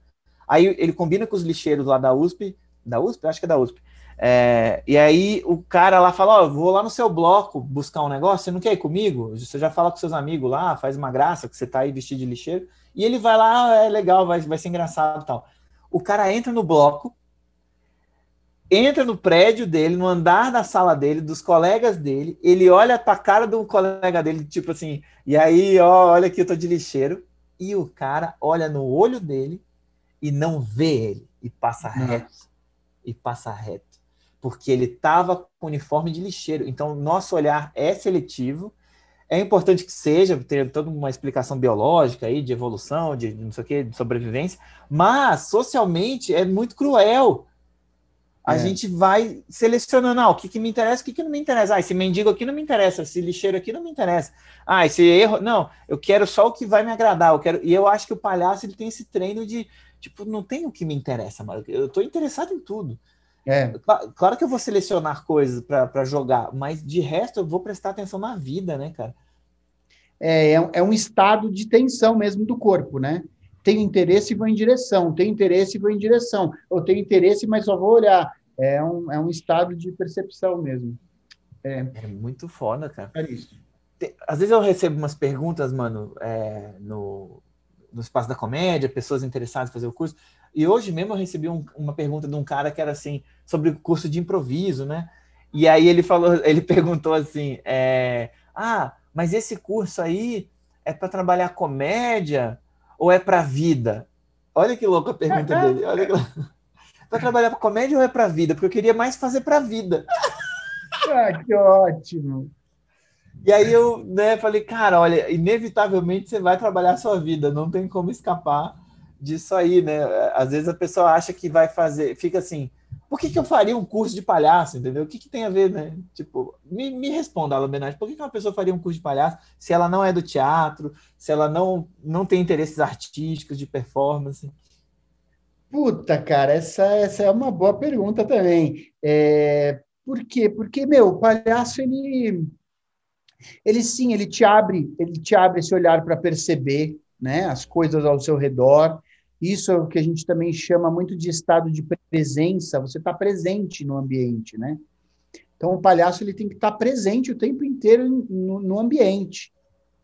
aí ele combina com os lixeiros lá da USP, da USP? Acho que é da USP. É, e aí o cara lá fala: Ó, oh, vou lá no seu bloco buscar um negócio, você não quer ir comigo? Você já fala com seus amigos lá, faz uma graça que você tá aí vestido de lixeiro. E ele vai lá, ah, é legal, vai, vai ser engraçado e tal. O cara entra no bloco, entra no prédio dele, no andar da sala dele, dos colegas dele, ele olha pra cara do colega dele, tipo assim, e aí, ó, olha aqui, eu tô de lixeiro, e o cara olha no olho dele e não vê ele, e passa reto, e passa reto, porque ele tava com uniforme de lixeiro, então nosso olhar é seletivo, é importante que seja, ter toda uma explicação biológica aí, de evolução, de não sei o que, de sobrevivência, mas socialmente é muito cruel, a é. gente vai selecionando, ah, o que, que me interessa, o que, que não me interessa. Ah, esse mendigo aqui não me interessa, esse lixeiro aqui não me interessa. Ah, esse erro, não, eu quero só o que vai me agradar. Eu quero... E eu acho que o palhaço ele tem esse treino de, tipo, não tem o que me interessa, mas eu estou interessado em tudo. É. Claro que eu vou selecionar coisas para jogar, mas de resto eu vou prestar atenção na vida, né, cara? É, é, é um estado de tensão mesmo do corpo, né? Tenho interesse e vou em direção, tenho interesse e vou em direção, ou tenho interesse, mas só vou olhar. É um, é um estado de percepção mesmo. É, é muito foda, cara. É isso. Às vezes eu recebo umas perguntas, mano, é, no, no Espaço da Comédia, pessoas interessadas em fazer o curso. E hoje mesmo eu recebi um, uma pergunta de um cara que era assim, sobre o curso de improviso, né? E aí ele falou, *laughs* ele perguntou assim: é, Ah, mas esse curso aí é para trabalhar comédia ou é para vida? Olha que louca a pergunta dele. Olha que... para trabalhar para comédia ou é para vida? Porque eu queria mais fazer para vida. *laughs* Ah, que ótimo. E aí eu né, falei, cara, olha, inevitavelmente você vai trabalhar a sua vida, não tem como escapar disso aí, né? Às vezes a pessoa acha que vai fazer, fica assim, por que, que eu faria um curso de palhaço, entendeu? O que, que tem a ver, né? Tipo, me, me responda, Alan Benatti, por que, que uma pessoa faria um curso de palhaço se ela não é do teatro, se ela não, não tem interesses artísticos, de performance? Puta, cara, essa, essa é uma boa pergunta também. É, por quê? Porque, meu, o palhaço, ele ele sim, ele te abre, ele te abre esse olhar para perceber, né, as coisas ao seu redor. Isso é o que a gente também chama muito de estado de presença. Você está presente no ambiente, né? Então o palhaço ele tem que estar tá presente o tempo inteiro no, no ambiente,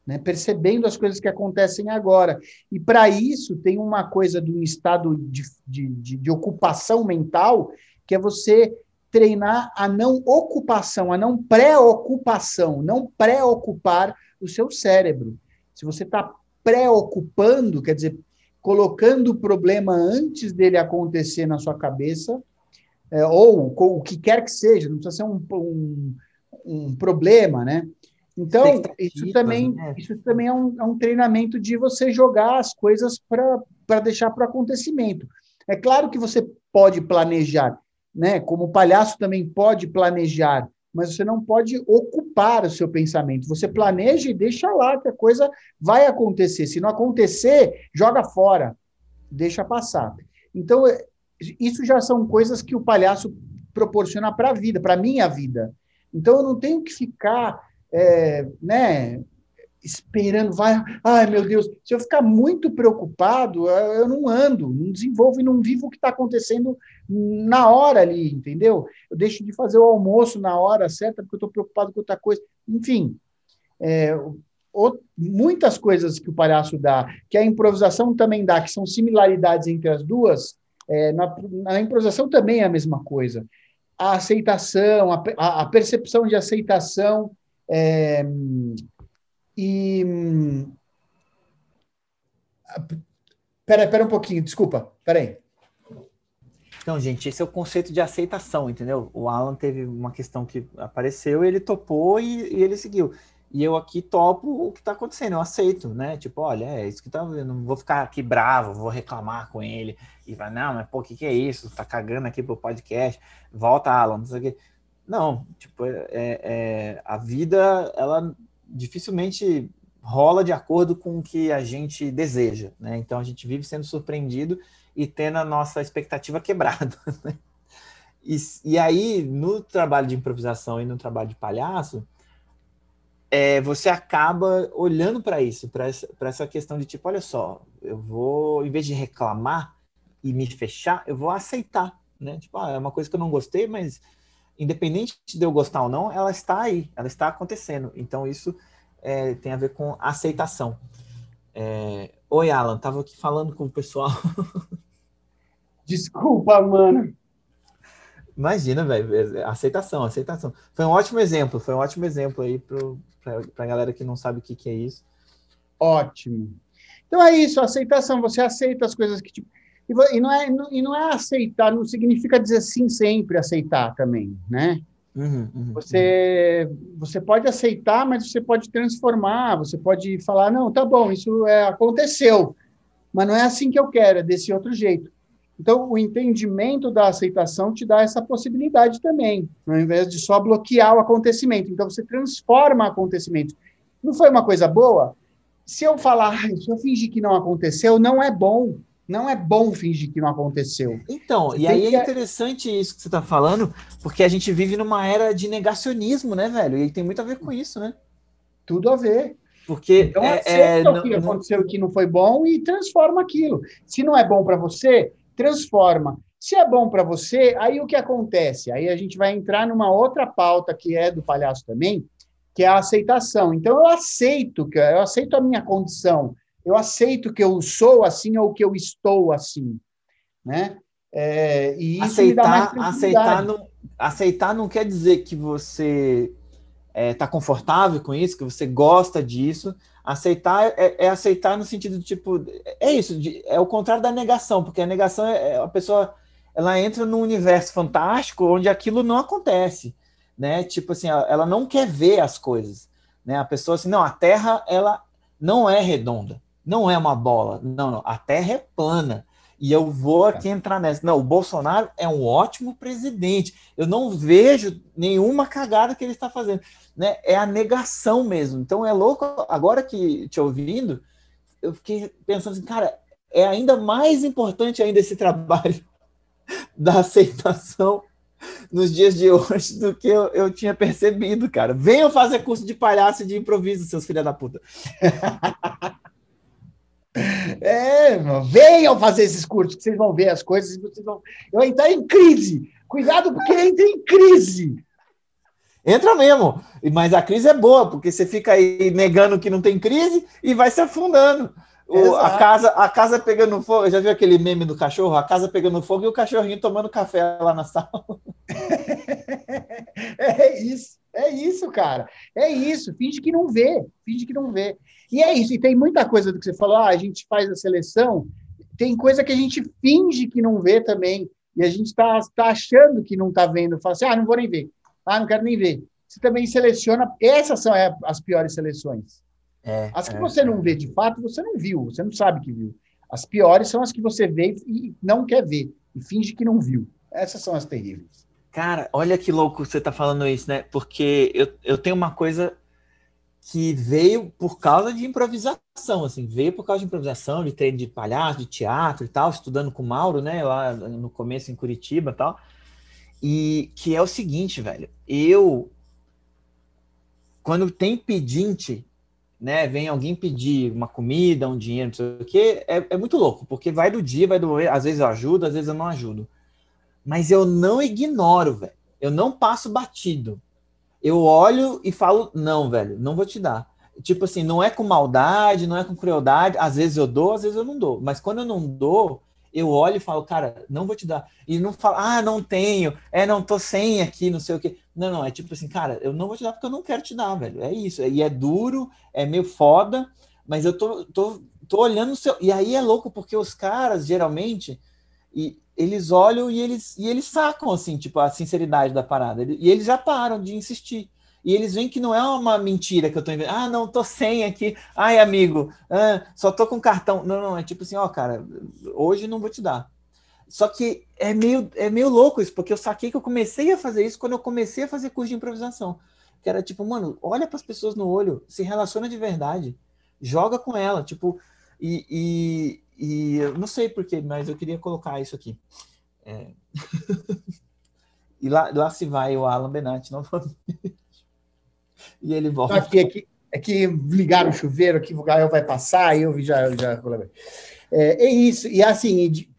né? Percebendo as coisas que acontecem agora. E para isso tem uma coisa de um estado de, de, de, de ocupação mental que é você treinar a não ocupação, a não preocupação, não preocupar o seu cérebro. Se você está preocupando, quer dizer, colocando o problema antes dele acontecer na sua cabeça, é, ou o que quer que seja, não precisa ser um, um, um problema, né? Então, isso também, né? isso também é um, é um treinamento de você jogar as coisas para deixar para o acontecimento. É claro que você pode planejar, né? Como o palhaço também pode planejar, mas você não pode ocupar o seu pensamento. Você planeja e deixa lá que a coisa vai acontecer. Se não acontecer, joga fora, deixa passar. Então, é, isso já são coisas que o palhaço proporciona para a vida, para a minha vida. Então, eu não tenho que ficar, é, né, esperando, vai, ai meu Deus, se eu ficar muito preocupado, eu não ando, não desenvolvo e não vivo o que está acontecendo na hora ali, entendeu? Eu deixo de fazer o almoço na hora certa porque eu estou preocupado com outra coisa. Enfim, é, muitas coisas que o palhaço dá, que a improvisação também dá, que são similaridades entre as duas, é, na, na, improvisação também é a mesma coisa. A aceitação, a, a, a percepção de aceitação, é, e. Pera, pera um pouquinho, desculpa, pera aí. Então, gente, esse é o conceito de aceitação, entendeu? O Alan teve uma questão que apareceu, ele topou e, e ele seguiu. E eu aqui topo o que está acontecendo, eu aceito, né? Tipo, olha, é isso que tá vendo, não vou ficar aqui bravo, vou reclamar com ele e vai, não, mas pô, o que, que é isso? Tá cagando aqui pro podcast, volta, Alan, não sei o quê. Não, tipo, é, é a vida, ela dificilmente rola de acordo com o que a gente deseja, né? Então a gente vive sendo surpreendido e tendo a nossa expectativa quebrada. *laughs* Né? E, e aí, no trabalho de improvisação e no trabalho de palhaço, é, você acaba olhando para isso, para essa, essa questão de tipo, olha só, eu vou, em vez de reclamar e me fechar, eu vou aceitar, né? Tipo, ah, é uma coisa que eu não gostei, mas independente de eu gostar ou não, ela está aí, ela está acontecendo. Então, isso é, tem a ver com aceitação. É... Oi, Alan, estava aqui falando com o pessoal. *laughs* Desculpa, mano. Imagina, velho. É, aceitação, aceitação. Foi um ótimo exemplo, foi um ótimo exemplo aí para a galera que não sabe o que, que é isso. Ótimo. Então é isso, aceitação. Você aceita as coisas que. Tipo, e, não é, e não é aceitar, não significa dizer sim sempre aceitar também, né? Uhum, uhum, você, uhum. você pode aceitar, mas você pode transformar, você pode falar, não, tá bom, isso é, aconteceu, mas não é assim que eu quero, é desse outro jeito. Então, o entendimento da aceitação te dá essa possibilidade também, ao invés de só bloquear o acontecimento. Então, você transforma o acontecimento. Não foi uma coisa boa? Se eu falar, se eu fingir que não aconteceu, não é bom Não é bom fingir que não aconteceu. Então, você e aí que... é interessante isso que você está falando, porque a gente vive numa era de negacionismo, né, velho? E tem muito a ver com isso, né? Tudo a ver. Porque então, é, é, o que não, aconteceu que não foi bom e transforma aquilo. Se não é bom para você, transforma. Se é bom para você, aí o que acontece? Aí a gente vai entrar numa outra pauta que é do palhaço também, que é a aceitação. Então eu aceito que eu aceito a minha condição, eu aceito que eu sou assim ou que eu estou assim, né? É, e aceitar, aceitar não, aceitar não quer dizer que você está é, tá confortável com isso, que você gosta disso. Aceitar é, é, aceitar no sentido de tipo é isso, de, é o contrário da negação, porque a negação é, é a pessoa ela entra num universo fantástico onde aquilo não acontece, né? Tipo assim, ela não quer ver as coisas, né? A pessoa assim, não, a Terra ela não é redonda, não é uma bola, não, não, a Terra é plana. E eu vou aqui entrar nessa. Não, o Bolsonaro é um ótimo presidente. Eu não vejo nenhuma cagada que ele está fazendo. Né? É a negação mesmo. Então é louco. Agora que te ouvindo, eu fiquei pensando assim, cara, é ainda mais importante ainda esse trabalho *laughs* da aceitação nos dias de hoje do que eu, eu tinha percebido, cara. Venham fazer curso de palhaço e de improviso, seus filhos da puta. *laughs* É, venham fazer esses cursos, que vocês vão ver as coisas e vocês vão. Eu entrar em crise. Cuidado, porque entra em crise. Entra mesmo. Mas a crise é boa, porque você fica aí negando que não tem crise e vai se afundando. O, a, casa, a casa pegando fogo. Já viu aquele meme do cachorro? A casa pegando fogo e o cachorrinho tomando café lá na sala. *laughs* é isso, é isso, cara. É isso. Finge que não vê. Finge que não vê. E é isso. E tem muita coisa do que você falou. Ah, a gente faz a seleção. Tem coisa que a gente finge que não vê também. E a gente está tá achando que não está vendo. Fala assim, ah, não vou nem ver. Ah, não quero nem ver. Você também seleciona. Essas são é, as piores seleções é, as que é, você não vê de fato, você não viu, você não sabe que viu. As piores são as que você vê e não quer ver, e finge que não viu. Essas são as terríveis. Cara, olha que louco você tá falando isso, né? Porque eu, eu tenho uma coisa que veio por causa de improvisação, assim, veio por causa de improvisação, de treino de palhaço, de teatro e tal, estudando com o Mauro, né, lá no começo em Curitiba e tal. E que é o seguinte, velho, eu quando tem pedinte né, vem alguém pedir uma comida, um dinheiro, não sei o quê, é, é muito louco, porque vai do dia, vai do. Às vezes eu ajudo, às vezes eu não ajudo. Mas eu não ignoro, velho. Eu não passo batido. Eu olho e falo, não, velho, não vou te dar. Tipo assim, não é com maldade, não é com crueldade. Às vezes eu dou, às vezes eu não dou. Mas quando eu não dou, eu olho e falo, cara, não vou te dar. E não falo, ah, não tenho, é, não tô sem aqui, não sei o quê. Não, não, é tipo assim, cara, eu não vou te dar porque eu não quero te dar, velho. É isso. E é duro, é meio foda, mas eu tô, tô, tô olhando o seu. E aí é louco, porque os caras, geralmente, e eles olham e eles, e eles sacam, assim, tipo, a sinceridade da parada. E eles já param de insistir e eles veem que não é uma mentira que eu tô inventando. Ah, não, tô sem aqui. Ai, amigo, ah, só tô com cartão. Não, não, é tipo assim, ó, cara, hoje não vou te dar. Só que é meio, é meio louco isso, porque eu saquei que eu comecei a fazer isso quando eu comecei a fazer curso de improvisação. Que era tipo, mano, olha para as pessoas no olho, se relaciona de verdade, joga com ela, tipo, e, e, e eu não sei porquê, mas eu queria colocar isso aqui. É... *laughs* e lá, lá se vai o Alan Benatti novamente *laughs* e ele volta. Aqui, aqui, aqui ligaram o chuveiro, aqui o Gael vai passar, eu já. já é, é isso, e assim. De...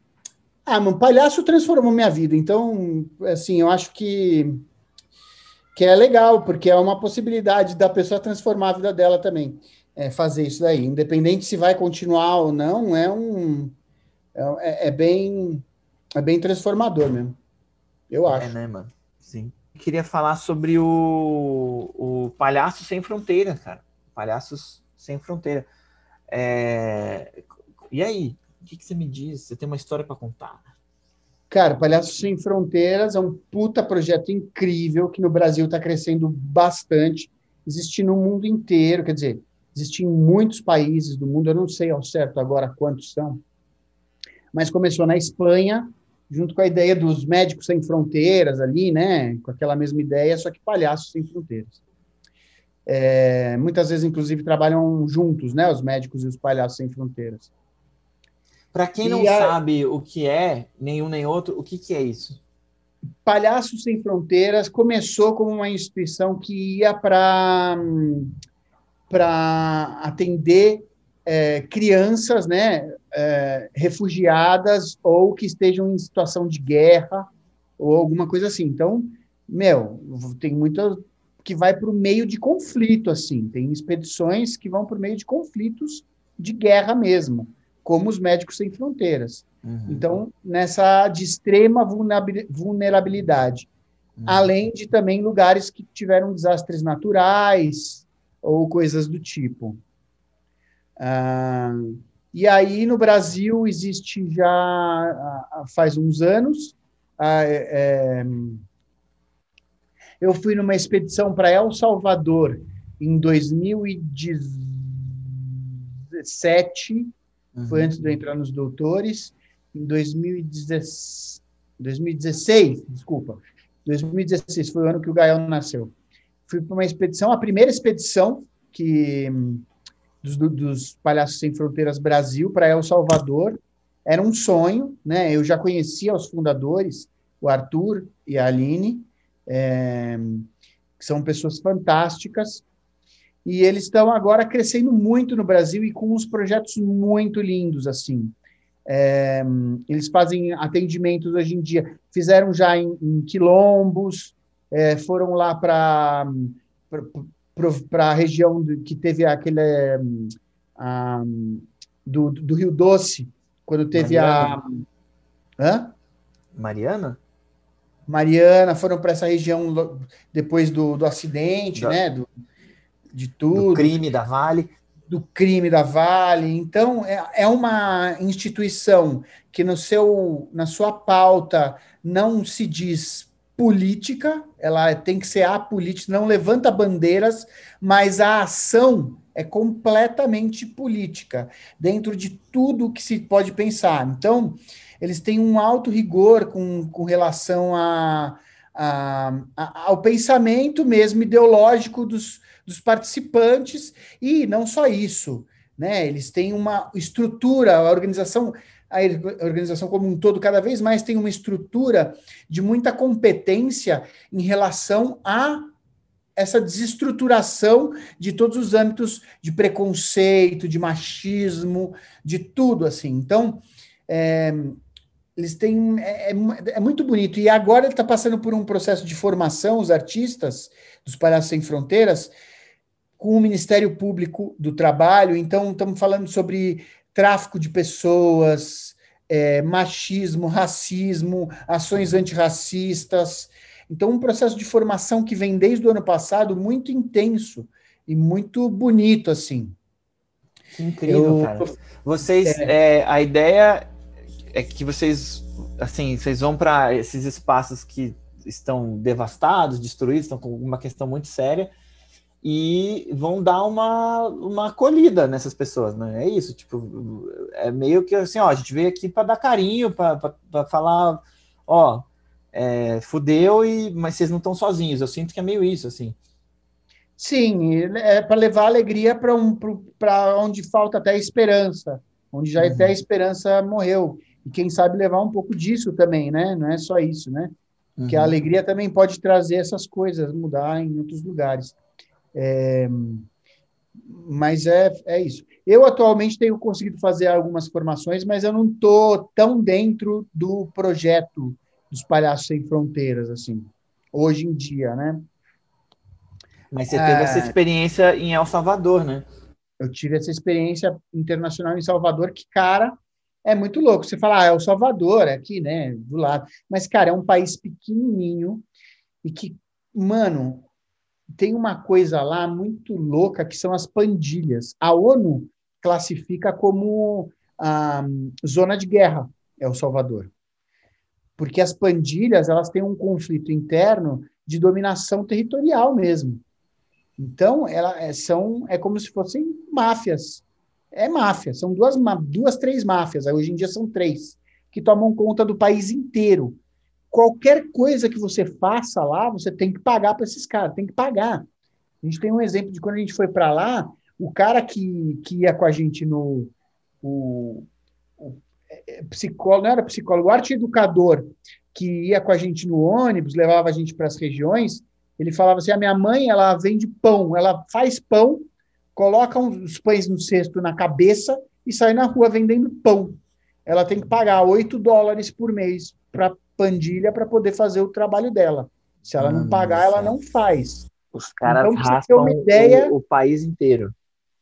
Ah, mano, palhaço transformou minha vida, então, assim, eu acho que. Que é legal, porque é uma possibilidade da pessoa transformar a vida dela também. É, fazer isso daí. Independente se vai continuar ou não, é um. É, é bem. É bem transformador mesmo. Eu é, acho. É, né, mano? Sim queria falar sobre o, o Palhaço Sem Fronteira, cara. Palhaços Sem Fronteira. É... E aí? O que, que você me diz? Você tem uma história para contar? Cara, Palhaços Sem Fronteiras é um puta projeto incrível que no Brasil está crescendo bastante. Existe no mundo inteiro, quer dizer, existe em muitos países do mundo, eu não sei ao certo agora quantos são, mas começou na Espanha, junto com a ideia dos médicos sem fronteiras ali, né? Com aquela mesma ideia, só que palhaços sem fronteiras. É, muitas vezes, inclusive, trabalham juntos, né? Os médicos e os palhaços sem fronteiras. Para quem não a... sabe o que é, nenhum nem outro, o que, que é isso? Palhaços Sem Fronteiras começou como uma instituição que ia para atender é, crianças né, é, refugiadas ou que estejam em situação de guerra ou alguma coisa assim. Então, meu, tem muita que vai para o meio de conflito, assim. Tem expedições que vão para o meio de conflitos de guerra mesmo, como os Médicos Sem Fronteiras. Uhum. Então, nessa de extrema vulnerabilidade. Uhum. Além de também lugares que tiveram desastres naturais ou coisas do tipo. Ah, e aí, no Brasil, existe já faz uns anos. Ah, é, eu fui numa expedição para El Salvador em 2017, uhum. foi antes de eu entrar nos doutores. Em 2016, 2016, desculpa, 2016 foi o ano que o Gael nasceu. Fui para uma expedição, a primeira expedição que dos, dos Palhaços Sem Fronteiras Brasil para El Salvador. Era um sonho, né? Eu já conhecia os fundadores, o Arthur e a Aline, é, que são pessoas fantásticas, e eles estão agora crescendo muito no Brasil e com uns projetos muito lindos, assim. É, eles fazem atendimentos hoje em dia, fizeram já em, em quilombos, é, foram lá para para a região que teve aquele um, do, do Rio Doce, quando teve Mariana. a. Hã? Mariana? Mariana, foram para essa região depois do, do acidente, do, né? Do, de tudo. Do crime da Vale. Do crime da Vale. Então, é, é uma instituição que no seu, na sua pauta não se diz política, ela tem que ser apolítica, não levanta bandeiras, mas a ação é completamente política, dentro de tudo que se pode pensar. Então, eles têm um alto rigor com, com relação a, a, a, ao pensamento mesmo ideológico dos, dos participantes, e não só isso, né? Eles têm uma estrutura, a organização a organização como um todo cada vez mais tem uma estrutura de muita competência em relação a essa desestruturação de todos os âmbitos de preconceito, de machismo, de tudo assim. Então, é, eles têm é, é, é, muito bonito e agora ele está passando por um processo de formação os artistas dos Palhaços Sem Fronteiras com o Ministério Público do Trabalho. Então, estamos falando sobre tráfico de pessoas, é, machismo, racismo, ações antirracistas. Então, um processo de formação que vem desde o ano passado muito intenso e muito bonito, assim. Incrível, Eu, cara. Vocês, é, é, a ideia é que vocês, assim, vocês vão para esses espaços que estão devastados, destruídos, estão com uma questão muito séria, e vão dar uma, uma acolhida nessas pessoas, né? É isso, tipo, é meio que assim, ó, a gente veio aqui para dar carinho, para falar, ó, é, fudeu, e, mas vocês não estão sozinhos. Eu sinto que é meio isso, assim. Sim, é para levar alegria para um, para onde falta até esperança, onde já uhum. até a esperança morreu. E quem sabe levar um pouco disso também, né? Não é só isso, né? Uhum. Que a alegria também pode trazer essas coisas, mudar em outros lugares. É, mas é, é isso. Eu atualmente tenho conseguido fazer algumas formações, mas eu não estou tão dentro do projeto dos Palhaços Sem Fronteiras, assim, hoje em dia, né? Mas você teve é, essa experiência em El Salvador, né? Eu tive essa experiência internacional em Salvador, que, cara, é muito louco. Você fala, ah, é El Salvador, é aqui, né, do lado. Mas, cara, é um país pequenininho e que, mano, tem uma coisa lá muito louca que são as pandilhas. A ONU classifica como ah, zona de guerra El Salvador, porque as pandilhas elas têm um conflito interno de dominação territorial mesmo. Então, ela é, são é como se fossem máfias. É máfia, são duas, duas, três máfias. Hoje em dia são três que tomam conta do país inteiro qualquer coisa que você faça lá, você tem que pagar para esses caras, tem que pagar. A gente tem um exemplo de quando a gente foi para lá, o cara que, que ia com a gente no. O, o, psicólogo, não era psicólogo, arte educador que ia com a gente no ônibus, levava a gente para as regiões, ele falava assim: a minha mãe ela vende pão, ela faz pão, coloca os pães no cesto na cabeça e sai na rua vendendo pão. Ela tem que pagar 8 dólares por mês para pandilha para poder fazer o trabalho dela. Se ela não pagar, ela não faz. Os caras então, raspam uma ideia, o, o país inteiro.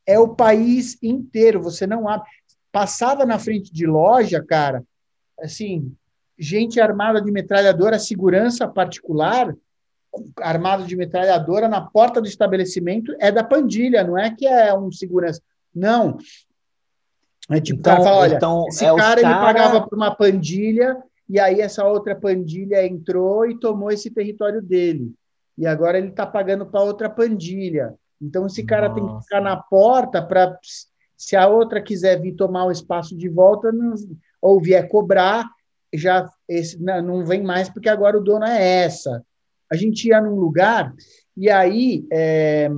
É o país inteiro. Você não abre. Passava na frente de loja, cara, assim, gente armada de metralhadora, segurança particular, armado de metralhadora na porta do estabelecimento, é da pandilha, não é que é um segurança. Não. É tipo, então, o cara fala, olha, então, esse é cara, cara ele pagava por uma pandilha, e aí essa outra pandilha entrou e tomou esse território dele. E agora ele está pagando para outra pandilha. Então esse cara Nossa. tem que ficar na porta para se a outra quiser vir tomar o espaço de volta, não, ou vier cobrar, já esse, não, não vem mais porque agora o dono é essa. A gente ia num lugar e aí é,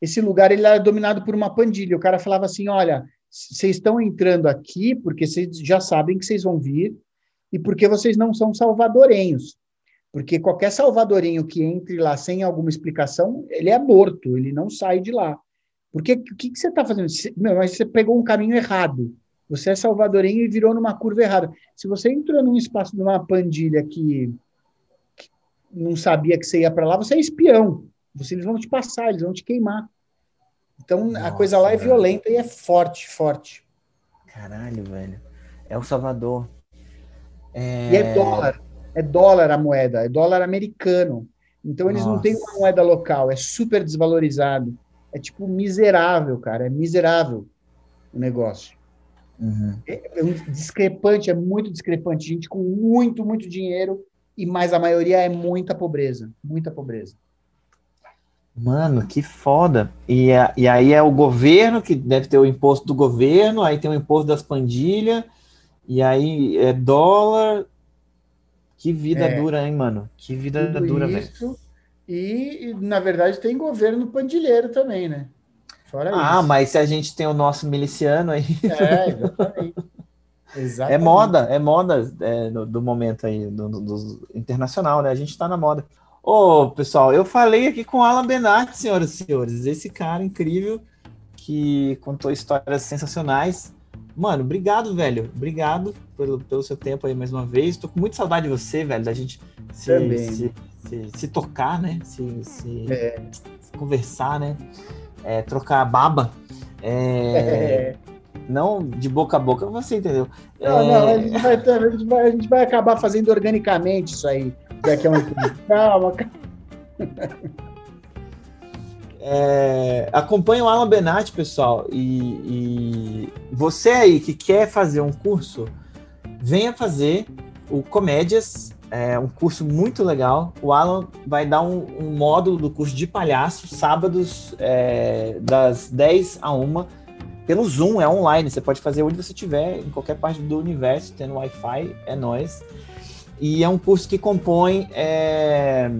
esse lugar ele era dominado por uma pandilha. O cara falava assim, olha, vocês estão entrando aqui porque vocês já sabem que vocês vão vir e porque vocês não são salvadorenhos. Porque qualquer salvadorenho que entre lá sem alguma explicação, ele é morto, ele não sai de lá. Porque o que, que, você está fazendo? Mas você pegou um caminho errado. Você é salvadorenho e virou numa curva errada. Se você entrou num espaço de uma pandilha que, que não sabia que você ia para lá, você é espião. Você, eles vão te passar, eles vão te queimar. Então Nossa, a coisa lá é violenta e é forte, forte. Caralho, velho. É o Salvador. É... E é dólar. É dólar a moeda, é dólar americano. Então eles Nossa. não têm uma moeda local, é super desvalorizado. É tipo miserável, cara, é miserável o negócio. Uhum. É, é um discrepante, é muito discrepante. Gente com muito, muito dinheiro, e mais a maioria é muita pobreza. Muita pobreza. Mano, que foda. E, e aí é o governo que deve ter o imposto do governo, aí tem o imposto das pandilhas, e aí é dólar. Que vida é, dura, hein, mano? Que vida dura, velho. E, na verdade, tem governo pandilheiro também, né? Fora ah, isso. mas se a gente tem o nosso miliciano aí. É, exatamente. exatamente. É moda, é moda é, do, do, momento aí, do, do, do, internacional, né? A gente tá na moda. Ô, pessoal, eu falei aqui com Alan Benatti, senhoras e senhores. Esse cara incrível que contou histórias sensacionais. Mano, obrigado, velho. Obrigado pelo, pelo seu tempo aí mais uma vez. Tô com muita saudade de você, velho, da gente se, se, se, se, tocar, né? Se, se, é. se conversar, né? é, trocar baba. É, *laughs* não de boca a boca, você entendeu? Não, não, a gente, vai, a, gente vai, a gente vai acabar fazendo organicamente isso aí. Daqui a um *laughs* Calma, calma. É, acompanhe o Alan Benatti, pessoal. E, e, você aí que quer fazer um curso, venha fazer o Comédias é um curso muito legal. O Alan vai dar um, um módulo do curso de palhaço, sábados, é, das 10 a 1, pelo Zoom, é online. Você pode fazer onde você estiver, em qualquer parte do universo, tendo Wi-Fi, é nós. E é um curso que compõe. É,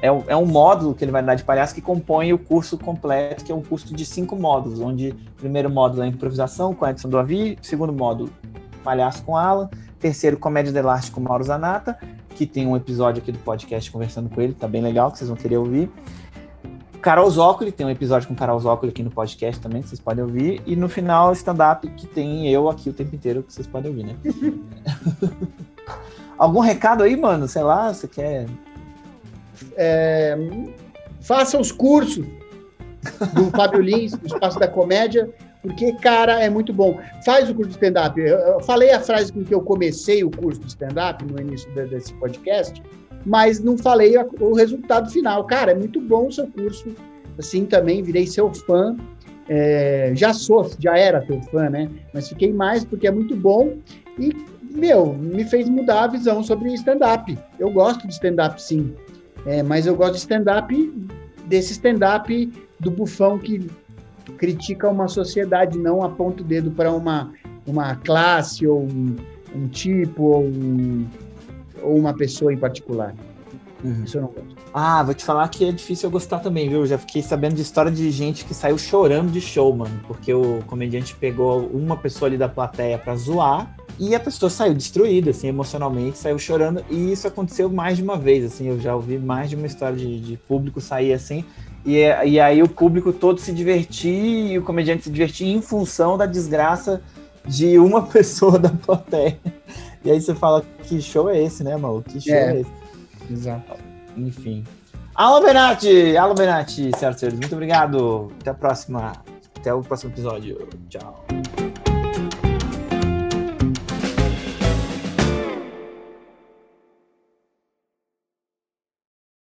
é, é, um módulo que ele vai dar de palhaço que compõe o curso completo, que é um curso de cinco módulos, onde o primeiro módulo é improvisação com Edson do Avi, segundo módulo, palhaço com Alan, terceiro, comédia de elástico com Mauro Zanata, que tem um episódio aqui do podcast conversando com ele, tá bem legal, que vocês vão querer ouvir. Carol Zócoli, tem um episódio com Carol Zócoli aqui no podcast também, que vocês podem ouvir. E no final, stand-up, que tem eu aqui o tempo inteiro, que vocês podem ouvir, né? *laughs* Algum recado aí, mano? Sei lá, você quer. É, faça os cursos do *laughs* Fábio Lins, do Espaço da Comédia. Porque, cara, é muito bom. Faz o curso de stand-up. Eu falei a frase com que eu comecei o curso de stand-up no início desse podcast, mas não falei o resultado final. Cara, é muito bom o seu curso. Assim, também virei seu fã. É, já sou, já era teu fã, né? Mas fiquei mais porque é muito bom. E, meu, me fez mudar a visão sobre stand-up. Eu gosto de stand-up, sim. É, mas eu gosto de stand-up, desse stand-up do bufão que critica uma sociedade, não aponta o dedo para uma, uma classe ou um, um tipo ou, um, ou, uma pessoa em particular. Uhum. Isso eu não gosto. Ah, vou te falar que é difícil eu gostar também, viu? já fiquei sabendo de história de gente que saiu chorando de show, mano, porque o comediante pegou uma pessoa ali da plateia para zoar e a pessoa saiu destruída, assim, emocionalmente, saiu chorando, e isso aconteceu mais de uma vez, assim, eu já ouvi mais de uma história de, de público sair assim, e, e aí o público todo se divertir, e o comediante se divertir em função da desgraça de uma *laughs* pessoa da plateia. E aí você fala, que show é esse, né, maluco? Que show é, é esse? Exato. Enfim. Alan Benatti! Alan Benatti, senhoras e senhores, muito obrigado. Até a próxima. Até o próximo episódio. Tchau.